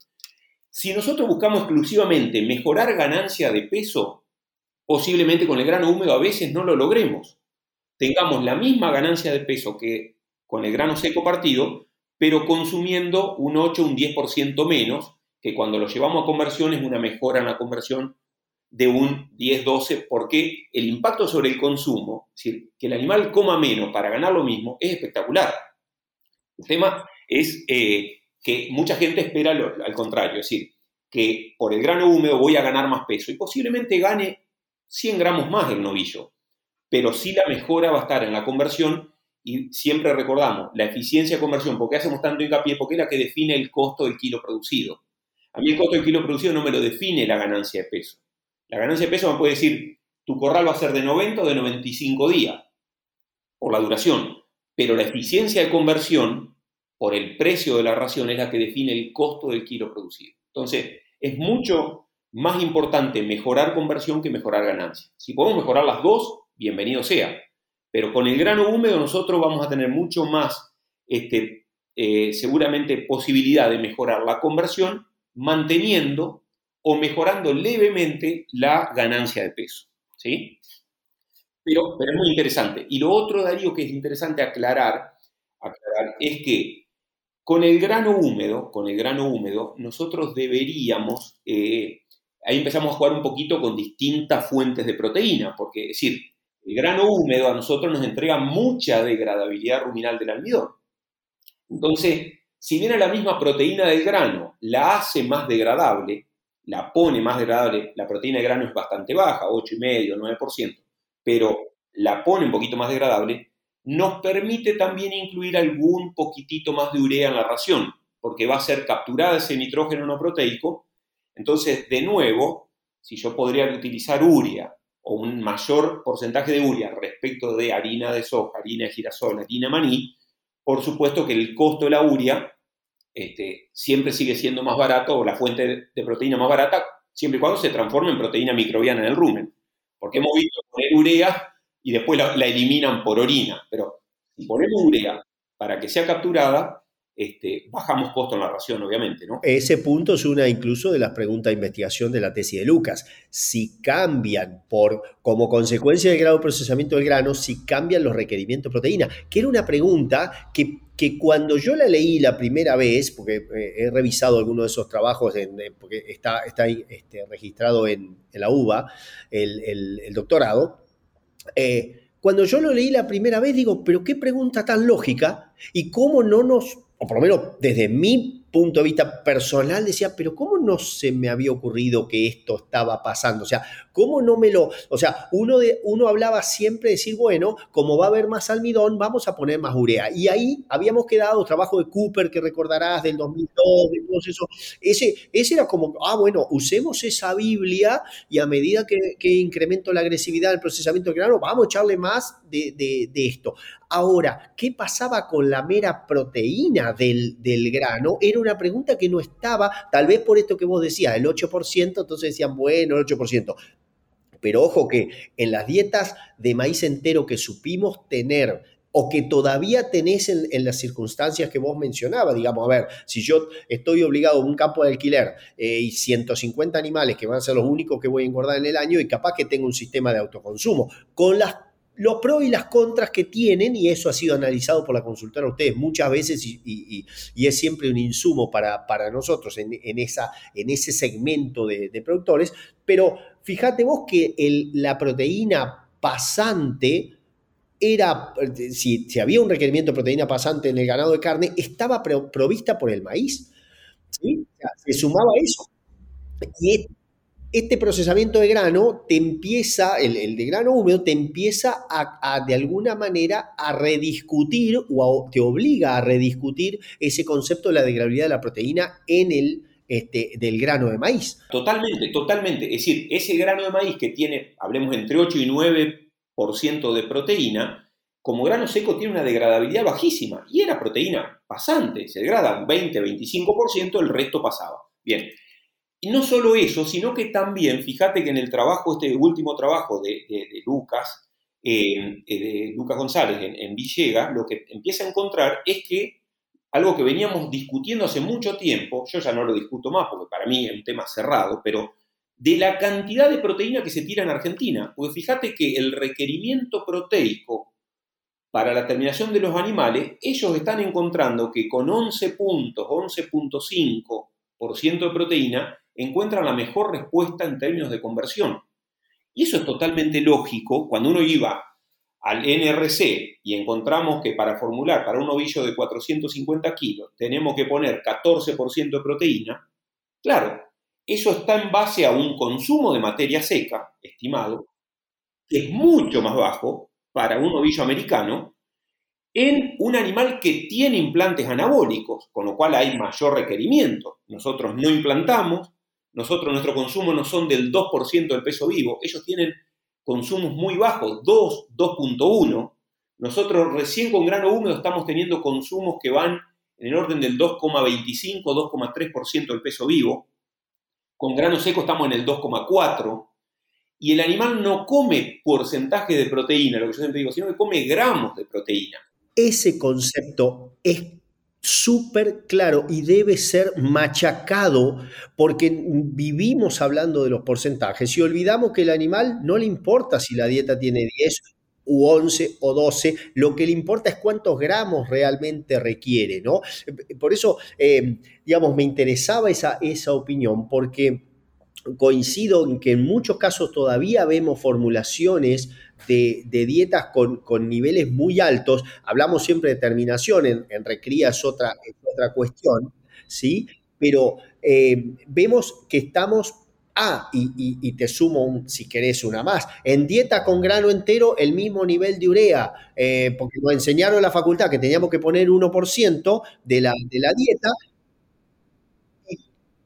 Si nosotros buscamos exclusivamente mejorar ganancia de peso, posiblemente con el grano húmedo a veces no lo logremos. Tengamos la misma ganancia de peso que con el grano seco partido, pero consumiendo un 8 un 10% menos, que cuando lo llevamos a conversión es una mejora en la conversión de un 10-12, porque el impacto sobre el consumo, es decir, que el animal coma menos para ganar lo mismo, es espectacular. El tema es eh, que mucha gente espera al contrario, es decir, que por el grano húmedo voy a ganar más peso y posiblemente gane 100 gramos más el novillo, pero sí la mejora va a estar en la conversión y siempre recordamos la eficiencia de conversión, ¿por qué hacemos tanto hincapié? Porque es la que define el costo del kilo producido. A mí el costo del kilo producido no me lo define la ganancia de peso. La ganancia de peso me puede decir, tu corral va a ser de 90 o de 95 días, por la duración, pero la eficiencia de conversión por el precio de la ración es la que define el costo del kilo producido. Entonces, es mucho más importante mejorar conversión que mejorar ganancia. Si podemos mejorar las dos, bienvenido sea. Pero con el grano húmedo nosotros vamos a tener mucho más, este, eh, seguramente, posibilidad de mejorar la conversión manteniendo o mejorando levemente la ganancia de peso. ¿sí? Pero, pero es muy interesante. Y lo otro, Darío, que es interesante aclarar, aclarar es que con el grano húmedo, con el grano húmedo, nosotros deberíamos, eh, ahí empezamos a jugar un poquito con distintas fuentes de proteína, porque es decir, el grano húmedo a nosotros nos entrega mucha degradabilidad ruminal del almidón. Entonces, si bien a la misma proteína del grano la hace más degradable, la pone más degradable, la proteína de grano es bastante baja, 8,5, 9%, pero la pone un poquito más degradable, nos permite también incluir algún poquitito más de urea en la ración, porque va a ser capturada ese nitrógeno no proteico. Entonces, de nuevo, si yo podría utilizar urea o un mayor porcentaje de urea respecto de harina de soja, harina de girasol, harina maní, por supuesto que el costo de la urea este, siempre sigue siendo más barato o la fuente de proteína más barata, siempre y cuando se transforme en proteína microbiana en el rumen. Porque hemos visto poner urea y después la, eliminan por orina. Pero si ponemos urea para que sea capturada, este, bajamos costo en la ración, obviamente, ¿no? Ese punto es una incluso de las preguntas de investigación de la tesis de Lucas. Si cambian por, como consecuencia del grado de procesamiento del grano, si cambian los requerimientos de proteína, que era una pregunta que, cuando yo la leí la primera vez, porque eh, he revisado algunos de esos trabajos, en, porque está, está este, registrado en, la UBA, el doctorado, eh, cuando yo lo leí la primera vez, digo, pero qué pregunta tan lógica y cómo no nos, o por lo menos desde mi punto de vista personal decía, pero ¿cómo no se me había ocurrido que esto estaba pasando? O sea, ¿cómo no me lo... O sea, uno, de, uno hablaba siempre de decir, bueno, como va a haber más almidón, vamos a poner más urea. Y ahí habíamos quedado, trabajo de Cooper que recordarás del 2002, de todo eso. Ese, ese era como, ah, bueno, usemos esa Biblia y a medida que, incremento la agresividad del procesamiento del grano, vamos a echarle más de, de, de esto. Ahora, ¿qué pasaba con la mera proteína del, del, grano? Era una pregunta que no estaba, tal vez por esto que vos decías, el 8%, entonces decían, bueno, el 8%. Pero ojo que en las dietas de maíz entero que supimos tener o que todavía tenés en, las circunstancias que vos mencionabas. Digamos, a ver, si yo estoy obligado a un campo de alquiler eh, y 150 animales que van a ser los únicos que voy a engordar en el año y capaz que tengo un sistema de autoconsumo, con las los pros y las contras que tienen, y eso ha sido analizado por la consultora ustedes muchas veces y, y, y es siempre un insumo para, para nosotros en, en, esa, en ese segmento de, productores, pero fíjate vos que la proteína pasante era, si, si, había un requerimiento de proteína pasante en el ganado de carne, estaba provista por el maíz. se sumaba eso. Y este procesamiento de grano te empieza, el, el de grano húmedo, te empieza a, de alguna manera a rediscutir o te obliga a rediscutir ese concepto de la degradabilidad de la proteína en el, este, del grano de maíz. Totalmente, totalmente. Es decir, ese grano de maíz que tiene, hablemos, entre 8 y 9% de proteína, como grano seco tiene una degradabilidad bajísima y era proteína pasante, se degrada un 20-25%, el resto pasaba. Bien, y no solo eso, sino que también, fíjate que en el trabajo, este último trabajo de, Lucas, eh, de Lucas González en, en Villegas, lo que empieza a encontrar es que algo que veníamos discutiendo hace mucho tiempo, yo ya no lo discuto más porque para mí es un tema cerrado, pero de la cantidad de proteína que se tira en Argentina. Porque fíjate que el requerimiento proteico para la terminación de los animales, ellos están encontrando que con 11 puntos, 11.5% de proteína, encuentran la mejor respuesta en términos de conversión. Y eso es totalmente lógico cuando uno iba al NRC y encontramos que para formular para un ovillo de 450 kilos tenemos que poner 14% de proteína, claro, eso está en base a un consumo de materia seca, estimado, que es mucho más bajo para un ovillo americano, en un animal que tiene implantes anabólicos, con lo cual hay mayor requerimiento. Nosotros no implantamos, nosotros, nuestro consumo no son del 2% del peso vivo, ellos tienen consumos muy bajos, 2, 2.1. Nosotros recién con grano húmedo estamos teniendo consumos que van en el orden del 2,25, 2,3% del peso vivo. Con grano seco estamos en el 2,4. Y el animal no come porcentaje de proteína, lo que yo siempre digo, sino que come gramos de proteína. Ese concepto es súper claro y debe ser machacado porque vivimos hablando de los porcentajes y olvidamos que el animal no le importa si la dieta tiene 10 u 11 o 12, lo que le importa es cuántos gramos realmente requiere, ¿no? Por eso, eh, digamos, me interesaba esa, esa opinión porque coincido en que en muchos casos todavía vemos formulaciones de, dietas con, con, niveles muy altos. Hablamos siempre de terminación, en, en recría es otra, otra cuestión, ¿sí? Pero eh, vemos que estamos Ah, y, y, te sumo, si querés, una más. En dieta con grano entero, el mismo nivel de urea, eh, porque nos enseñaron en la facultad que teníamos que poner 1% de la, de la dieta,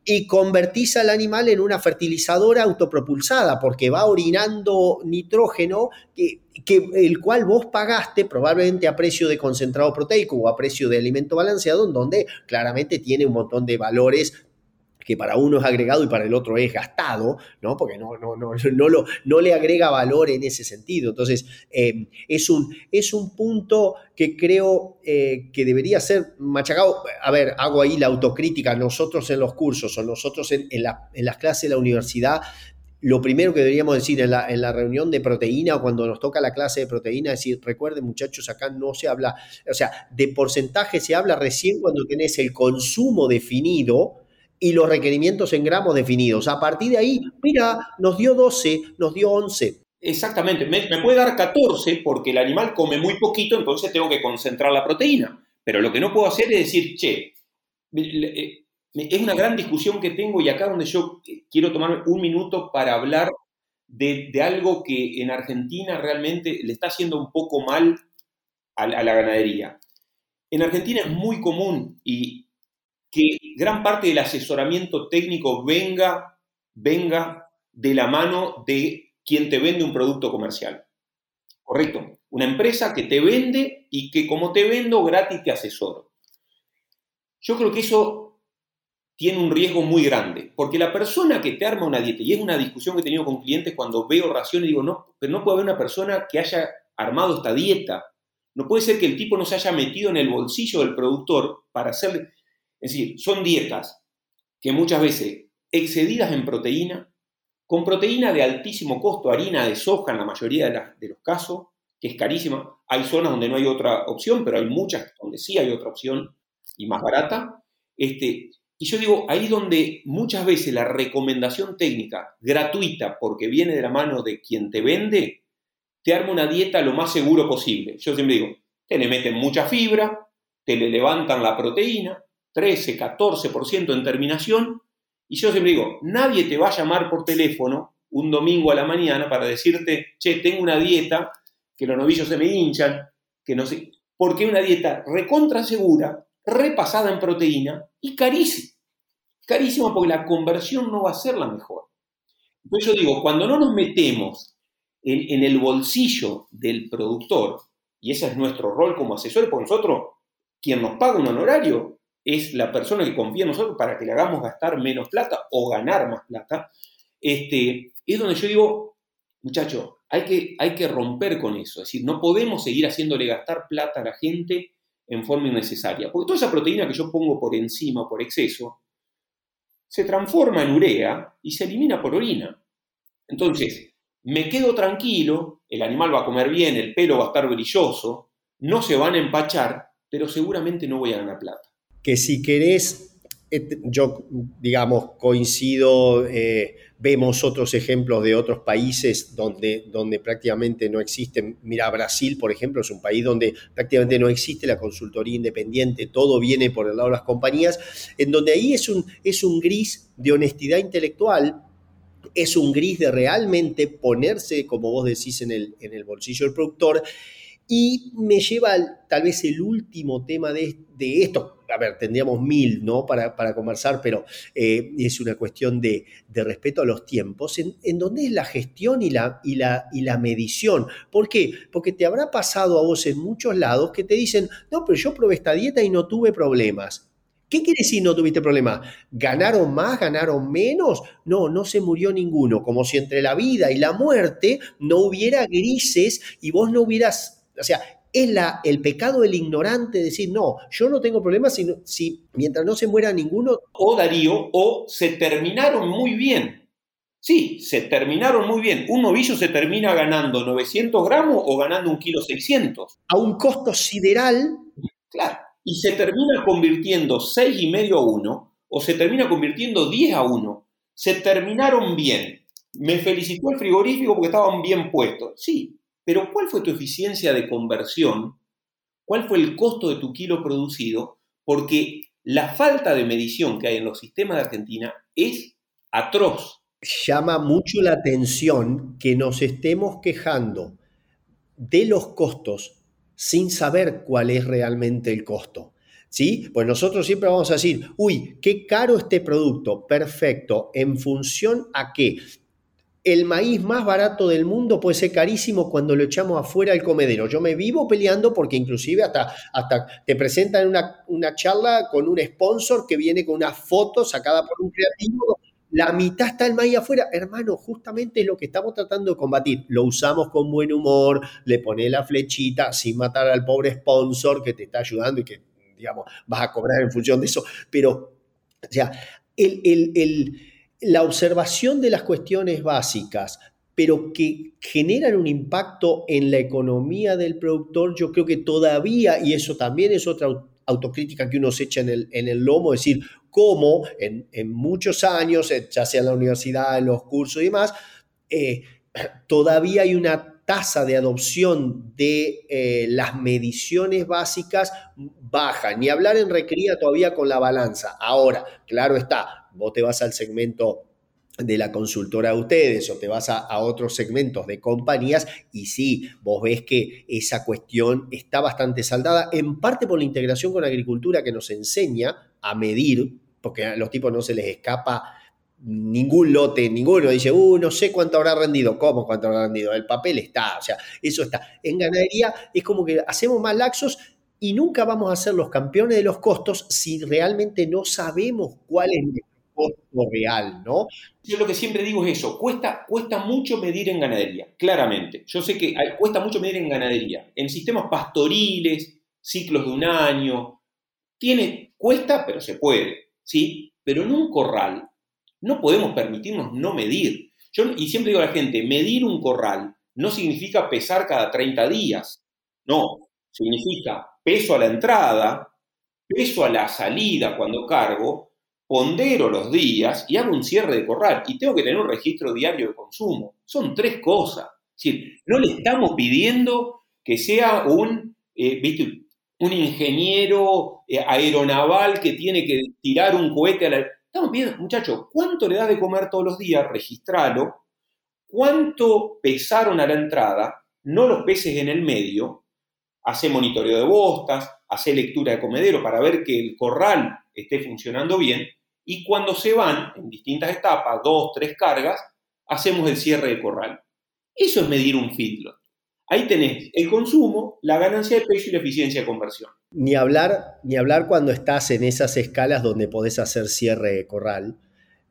y convertís al animal en una fertilizadora autopropulsada porque va orinando nitrógeno que, que, el cual vos pagaste probablemente a precio de concentrado proteico o a precio de alimento balanceado, en donde claramente tiene un montón de valores que para uno es agregado y para el otro es gastado, ¿no? Porque no, no, no, no, lo, no le agrega valor en ese sentido. Entonces, eh, es, un, es un punto que creo eh, que debería ser machacado. A ver, hago ahí la autocrítica. Nosotros en los cursos o nosotros en, en, en las clases de la universidad lo primero que deberíamos decir en la, en la, reunión de proteína o cuando nos toca la clase de proteína es decir, recuerden muchachos, acá no se habla, o sea, de porcentaje se habla recién cuando tenés el consumo definido y los requerimientos en gramos definidos. A partir de ahí, mira, nos dio 12, nos dio 11. Exactamente, me, puede dar 14 porque el animal come muy poquito, entonces tengo que concentrar la proteína. Pero lo que no puedo hacer es decir, che, eh, es una gran discusión que tengo y acá donde yo quiero tomar un minuto para hablar de, algo que en Argentina realmente le está haciendo un poco mal a, la ganadería. En Argentina es muy común y que gran parte del asesoramiento técnico venga, venga de la mano de quien te vende un producto comercial. Correcto. Una empresa que te vende y que como te vendo gratis te asesoro. Yo creo que eso tiene un riesgo muy grande, porque la persona que te arma una dieta, y es una discusión que he tenido con clientes cuando veo raciones, digo, no, pero no puede haber una persona que haya armado esta dieta. No puede ser que el tipo no se haya metido en el bolsillo del productor para hacerle... Es decir, son dietas que muchas veces excedidas en proteína, con proteína de altísimo costo, harina de soja en la mayoría de, los casos, que es carísima. Hay zonas donde no hay otra opción, pero hay muchas donde sí hay otra opción y más barata. Este, y yo digo, ahí donde muchas veces la recomendación técnica gratuita, porque viene de la mano de quien te vende, te arma una dieta lo más seguro posible. Yo siempre digo, te le meten mucha fibra, te le levantan la proteína, 13, 14% en terminación, y yo siempre digo, nadie te va a llamar por teléfono un domingo a la mañana para decirte, che, tengo una dieta, que los novillos se me hinchan, que no sé, porque una dieta recontra segura, repasada en proteína y carísima. Carísima porque la conversión no va a ser la mejor. Entonces yo digo, cuando no nos metemos en, el bolsillo del productor, y ese es nuestro rol como asesores, porque nosotros, quien nos paga un honorario, es la persona que confía en nosotros para que le hagamos gastar menos plata o ganar más plata, este, es donde yo digo, muchachos, hay que, hay que romper con eso. Es decir, no podemos seguir haciéndole gastar plata a la gente en forma innecesaria. Porque toda esa proteína que yo pongo por encima por exceso, se transforma en urea y se elimina por orina. Entonces, me quedo tranquilo, el animal va a comer bien, el pelo va a estar brilloso, no se van a empachar, pero seguramente no voy a ganar plata. Que si querés yo, digamos, coincido, eh, vemos otros ejemplos de otros países donde, donde prácticamente no existen. Mira, Brasil, por ejemplo, es un país donde prácticamente no existe la consultoría independiente, todo viene por el lado de las compañías, en donde ahí es un, es un gris de honestidad intelectual, es un gris de realmente ponerse, como vos decís, en el, en el bolsillo del productor. Y me lleva tal vez el último tema de, de esto, a ver, tendríamos mil, ¿no? Para, conversar, pero eh, es una cuestión de, respeto a los tiempos, en, donde es la gestión y la, y, la, y la medición. ¿Por qué? Porque te habrá pasado a vos en muchos lados que te dicen, no, pero yo probé esta dieta y no tuve problemas. ¿Qué quiere decir no tuviste problemas? ¿Ganaron más? ¿Ganaron menos? No, no se murió ninguno. Como si entre la vida y la muerte no hubiera grises y vos no hubieras, o sea, es la, el pecado del ignorante decir, no, yo no tengo problemas si, si mientras no se muera ninguno. O Darío, o se terminaron muy bien. Sí, se terminaron muy bien. Un novillo se termina ganando 900 gramos o ganando un kilo 600. A un costo sideral. Claro. Y se termina convirtiendo 6,5 a 1 o se termina convirtiendo 10 a 1. Se terminaron bien. Me felicitó el frigorífico porque estaban bien puestos. Sí, pero ¿cuál fue tu eficiencia de conversión? ¿Cuál fue el costo de tu kilo producido? Porque la falta de medición que hay en los sistemas de Argentina es atroz. Llama mucho la atención que nos estemos quejando de los costos sin saber cuál es realmente el costo. ¿Sí? Pues nosotros siempre vamos a decir, uy, qué caro este producto, perfecto, ¿en función a qué? El maíz más barato del mundo puede ser carísimo cuando lo echamos afuera al comedero. Yo me vivo peleando porque inclusive hasta, hasta te presentan una, una charla con un sponsor que viene con una foto sacada por un creativo. La mitad está el maíz afuera. Hermano, justamente es lo que estamos tratando de combatir. Lo usamos con buen humor, le pone la flechita sin matar al pobre sponsor que te está ayudando y que, digamos, vas a cobrar en función de eso. Pero, o sea, el, el la observación de las cuestiones básicas, pero que generan un impacto en la economía del productor, yo creo que todavía, y eso también es otra autocrítica que uno se echa en el, en el lomo, es decir, cómo en, muchos años, eh, ya sea en la universidad, en los cursos y demás, eh, todavía hay una tasa de adopción de eh, las mediciones básicas baja. Ni hablar en recría todavía con la balanza. Ahora, claro está, vos te vas al segmento de la consultora de ustedes o te vas a, otros segmentos de compañías y sí, vos ves que esa cuestión está bastante saldada, en parte por la integración con agricultura que nos enseña a medir, porque a los tipos no se les escapa ningún lote, ninguno dice, uh, no sé cuánto habrá rendido, ¿cómo cuánto habrá rendido? El papel está, o sea, eso está. En ganadería es como que hacemos más laxos y nunca vamos a ser los campeones de los costos si realmente no sabemos cuál es real, ¿no? Yo lo que siempre digo es eso, cuesta, cuesta mucho medir en ganadería, claramente. Yo sé que cuesta mucho medir en ganadería. En sistemas pastoriles, ciclos de un año, tiene, cuesta, pero se puede, ¿sí? Pero en un corral, no podemos permitirnos no medir. Yo, y siempre digo a la gente, medir un corral no significa pesar cada 30 días. No, significa peso a la entrada, peso a la salida cuando cargo, pondero los días y hago un cierre de corral. Y tengo que tener un registro diario de consumo. Son tres cosas. No le estamos pidiendo que sea un, eh, un ingeniero eh, aeronaval que tiene que tirar un cohete a la... Estamos bien, muchachos, ¿cuánto le das de comer todos los días? Registralo. ¿Cuánto pesaron a la entrada? No los peces en el medio. Hace monitoreo de bostas, hace lectura de comedero para ver que el corral esté funcionando bien. Y cuando se van, en distintas etapas, dos, tres cargas, hacemos el cierre de corral. Eso es medir un feedlot. Ahí tenés el consumo, la ganancia de peso y la eficiencia de conversión. Ni hablar, ni hablar cuando estás en esas escalas donde podés hacer cierre de corral.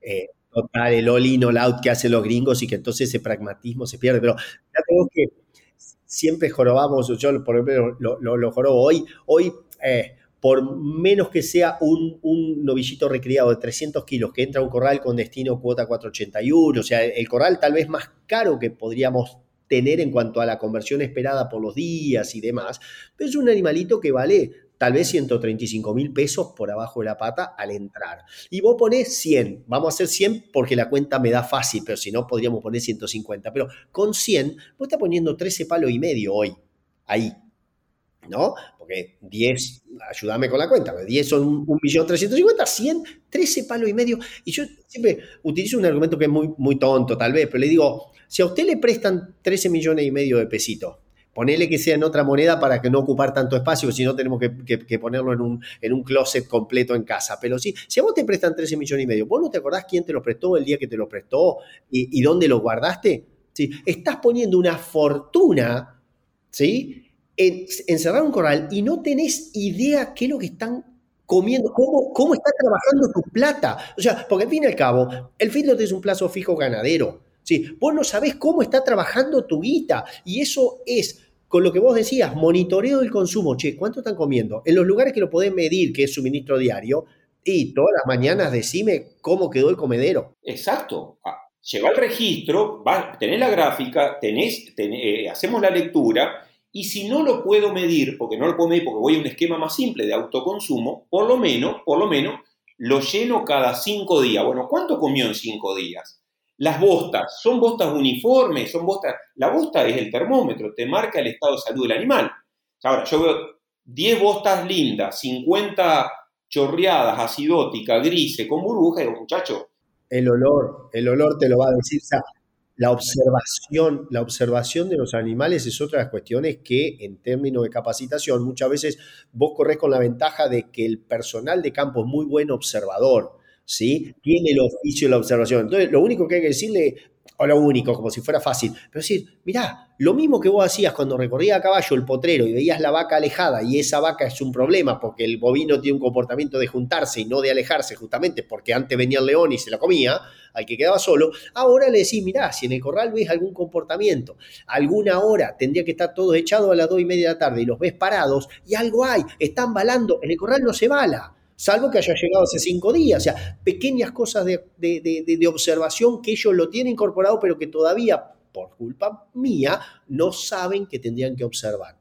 Eh, total, el all-in, all-out que hacen los gringos y que entonces ese pragmatismo se pierde. Pero ya tengo que siempre jorobamos, yo por ejemplo lo, lo, jorobo hoy, hoy eh, por menos que sea un, un, novillito recriado de 300 kilos que entra a un corral con destino cuota 481, o sea, el corral tal vez más caro que podríamos tener en cuanto a la conversión esperada por los días y demás, pero es un animalito que vale tal vez 135 mil pesos por abajo de la pata al entrar. Y vos ponés 100, vamos a hacer 100 porque la cuenta me da fácil, pero si no podríamos poner 150, pero con 100 vos estás poniendo 13 palos y medio hoy, ahí, ¿no? Porque 10, ayúdame con la cuenta, 10 son 1.350.000, 100, 13 palos y medio. Y yo siempre utilizo un argumento que es muy, muy tonto tal vez, pero le digo, si a usted le prestan 13 millones y medio de pesitos, ponele que sea en otra moneda para que no ocupar tanto espacio, si no tenemos que, ponerlo en un, en un, closet completo en casa. Pero sí, si a vos te prestan 13 millones y medio, ¿vos no te acordás quién te lo prestó, el día que te lo prestó y, dónde lo guardaste? ¿Sí? Estás poniendo una fortuna, ¿sí? En, encerrar un corral y no tenés idea qué es lo que están comiendo, cómo, cómo está trabajando tu plata. O sea, porque al fin y al cabo, el feedlot es un plazo fijo ganadero. Sí, vos no sabés cómo está trabajando tu guita y eso es con lo que vos decías, monitoreo del consumo. Che, ¿cuánto están comiendo? En los lugares que lo podés medir, que es suministro diario, y todas las mañanas decime cómo quedó el comedero. Exacto. Ah, lleva el registro, tenés la gráfica, tenés, eh, hacemos la lectura, y si no lo puedo medir, porque no lo puedo medir porque voy a un esquema más simple de autoconsumo, por lo menos, por lo menos, lo lleno cada cinco días. Bueno, ¿cuánto comió en cinco días? Las bostas, son bostas uniformes, son bostas. La bosta es el termómetro, te marca el estado de salud del animal. Ahora, yo veo 10 bostas lindas, 50 chorreadas, acidóticas, grises, con burbuja, y digo, muchacho. El olor, el olor te lo va a decir. O la observación, la observación de los animales es otra de las cuestiones que en términos de capacitación muchas veces vos corres con la ventaja de que el personal de campo es muy buen observador ¿sí? Tiene el oficio de la observación. Entonces, lo único que hay que decirle, o lo único, como si fuera fácil, pero decir, mirá, lo mismo que vos hacías cuando recorría a caballo el potrero y veías la vaca alejada y esa vaca es un problema porque el bovino tiene un comportamiento de juntarse y no de alejarse justamente porque antes venía el león y se la comía, al que quedaba solo, ahora le decís, mirá, si en el corral ves algún comportamiento, alguna hora tendría que estar todo echado a las dos y media de la tarde y los ves parados y algo hay, están balando, en el corral no se bala salvo que haya llegado hace cinco días. O sea, pequeñas cosas de, observación que ellos lo tienen incorporado, pero que todavía, por culpa mía, no saben que tendrían que observar.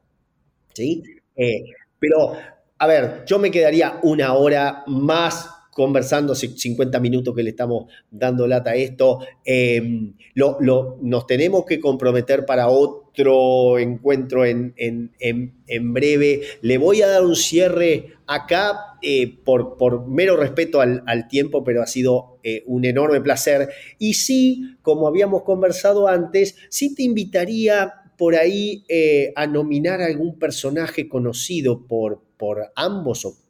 ¿Sí? Eh, pero, a ver, yo me quedaría una hora más conversando hace 50 minutos que le estamos dando lata a esto. Em, nos tenemos que comprometer para otro encuentro en, en, breve. Le voy a dar un cierre acá eh, por, por, mero respeto al, tiempo, pero ha sido eh, un enorme placer. Y sí, como habíamos conversado antes, sí te invitaría por ahí eh, a nominar a algún personaje conocido por, por ambos o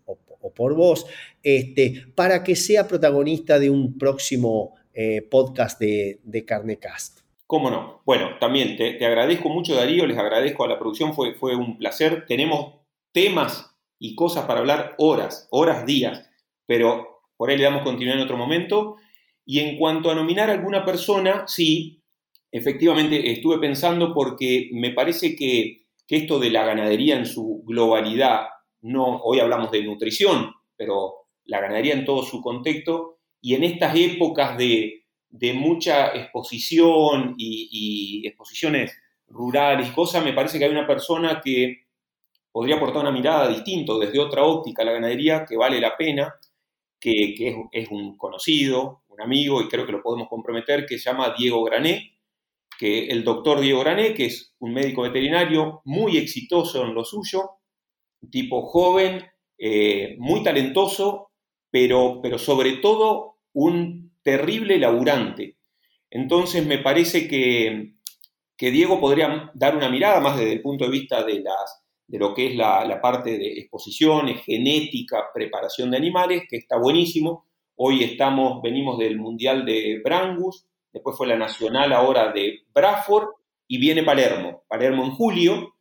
por vos, este, para que sea protagonista de un próximo eh, podcast de, de Carnecast. ¿Cómo no? Bueno, también te, agradezco mucho, Darío, les agradezco a la producción, fue, fue un placer. Tenemos temas y cosas para hablar horas, horas, días, pero por ahí le damos continuidad en otro momento. Y en cuanto a nominar a alguna persona, sí, efectivamente estuve pensando porque me parece que, que esto de la ganadería en su globalidad no, hoy hablamos de nutrición, pero la ganadería en todo su contexto, y en estas épocas de, mucha exposición y, exposiciones rurales, cosas, me parece que hay una persona que podría aportar una mirada distinta desde otra óptica a la ganadería que vale la pena, que, es, es, un conocido, un amigo, y creo que lo podemos comprometer, que se llama Diego Grané, que el doctor Diego Grané, que es un médico veterinario muy exitoso en lo suyo, tipo joven, eh, muy talentoso, pero, pero sobre todo un terrible laburante. Entonces me parece que, Diego podría dar una mirada más desde el punto de vista de, las, de lo que es la, parte de exposiciones, genética, preparación de animales, que está buenísimo. Hoy estamos, venimos del Mundial de Brangus, después fue la Nacional ahora de Bradford y viene Palermo, Palermo en julio,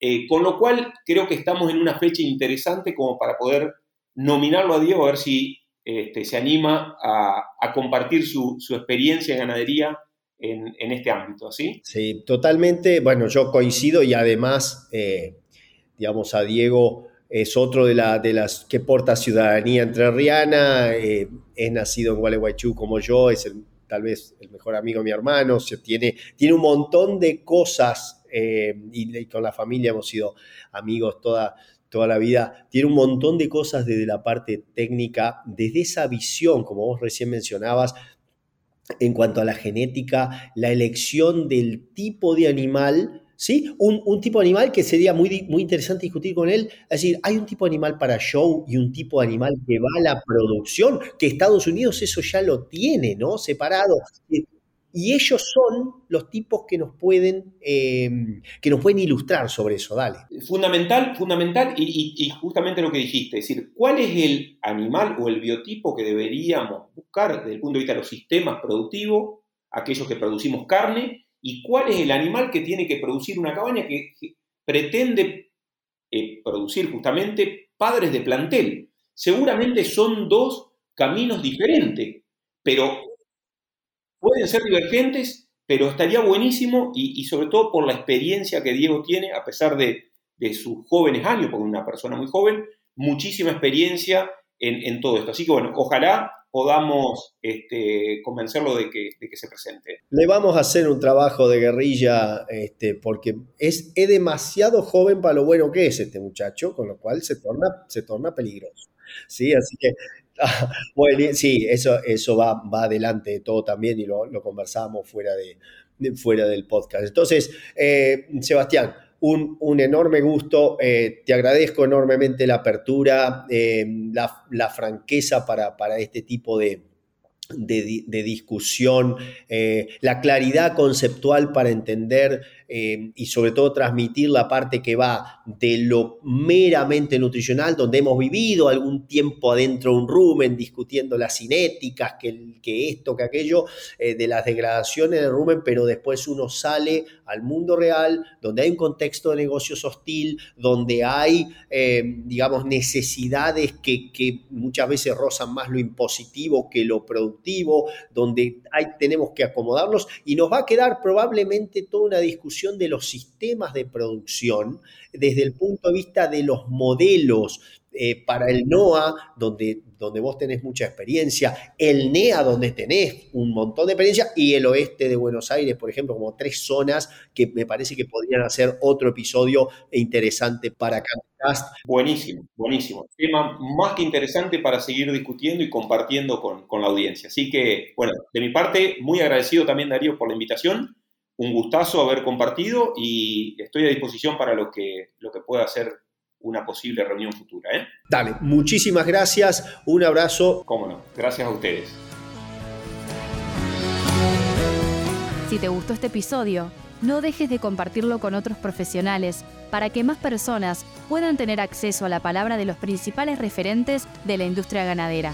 eh, con lo cual creo que estamos en una fecha interesante como para poder nominarlo a Diego, a ver si este, se anima a, compartir su, experiencia en ganadería en, este ámbito, ¿sí? Sí, totalmente. Bueno, yo coincido y además, eh, digamos, a Diego es otro de, las que porta ciudadanía entrerriana, eh, es nacido en Gualeguaychú como yo, es tal vez el mejor amigo de mi hermano, tiene, tiene un montón de cosas eh, y, con la familia hemos sido amigos toda, toda la vida. Tiene un montón de cosas desde la parte técnica, desde esa visión, como vos recién mencionabas, en cuanto a la genética, la elección del tipo de animal. ¿Sí? Un, tipo de animal que sería muy, muy interesante discutir con él. Es decir, hay un tipo de animal para show y un tipo de animal que va a la producción, que Estados Unidos eso ya lo tiene, ¿no? Separado. Y ellos son los tipos que nos pueden, em, que nos pueden ilustrar sobre eso. Dale. Fundamental, fundamental, y, justamente lo que dijiste, es decir, ¿cuál es el animal o el biotipo que deberíamos buscar desde el punto de vista de los sistemas productivos, aquellos que producimos carne, y cuál es el animal que tiene que producir una cabaña que, pretende eh, producir justamente padres de plantel? Seguramente son dos caminos diferentes, pero pueden ser divergentes, pero estaría buenísimo y, sobre todo por la experiencia que Diego tiene, a pesar de, sus jóvenes años, porque es una persona muy joven, muchísima experiencia en, todo esto. Así que bueno, ojalá podamos este, convencerlo de que, se presente. Le vamos a hacer un trabajo de guerrilla este, porque es, demasiado joven para lo bueno que es este muchacho, con lo cual se torna peligroso. Sí, así que bueno, sí, eso, eso va, va adelante de todo también y lo, lo conversamos fuera, de, fuera del podcast. Entonces, eh, Sebastián, un, un, enorme gusto, eh, te agradezco enormemente la apertura, eh, la, la, franqueza para, para este tipo de, de, discusión, la claridad conceptual para entender eh, y sobre todo transmitir la parte que va de lo meramente nutricional, donde hemos vivido algún tiempo adentro de un rumen discutiendo las cinéticas, que, esto, que aquello, eh, de las degradaciones del rumen, pero después uno sale al mundo real, donde hay un contexto de negocios hostil, donde hay, eh, digamos, necesidades que, que, muchas veces rozan más lo impositivo que lo productivo, donde hay, tenemos que acomodarnos y nos va a quedar probablemente toda una discusión de los sistemas de producción desde el punto de vista de los modelos eh, para el NOA, donde, donde vos tenés mucha experiencia, el NEA, donde tenés un montón de experiencia, y el oeste de Buenos Aires, por ejemplo, como tres zonas que me parece que podrían hacer otro episodio interesante para Cast. Buenísimo, buenísimo. Tema más que interesante para seguir discutiendo y compartiendo con, con la audiencia. Así que, bueno, de mi parte, muy agradecido también, Darío, por la invitación un gustazo haber compartido y estoy a disposición para lo que, lo que pueda ser una posible reunión futura. ¿eh? Dale, muchísimas gracias, un abrazo. Cómo no, gracias a ustedes. Si te gustó este episodio, no dejes de compartirlo con otros profesionales para que más personas puedan tener acceso a la palabra de los principales referentes de la industria ganadera.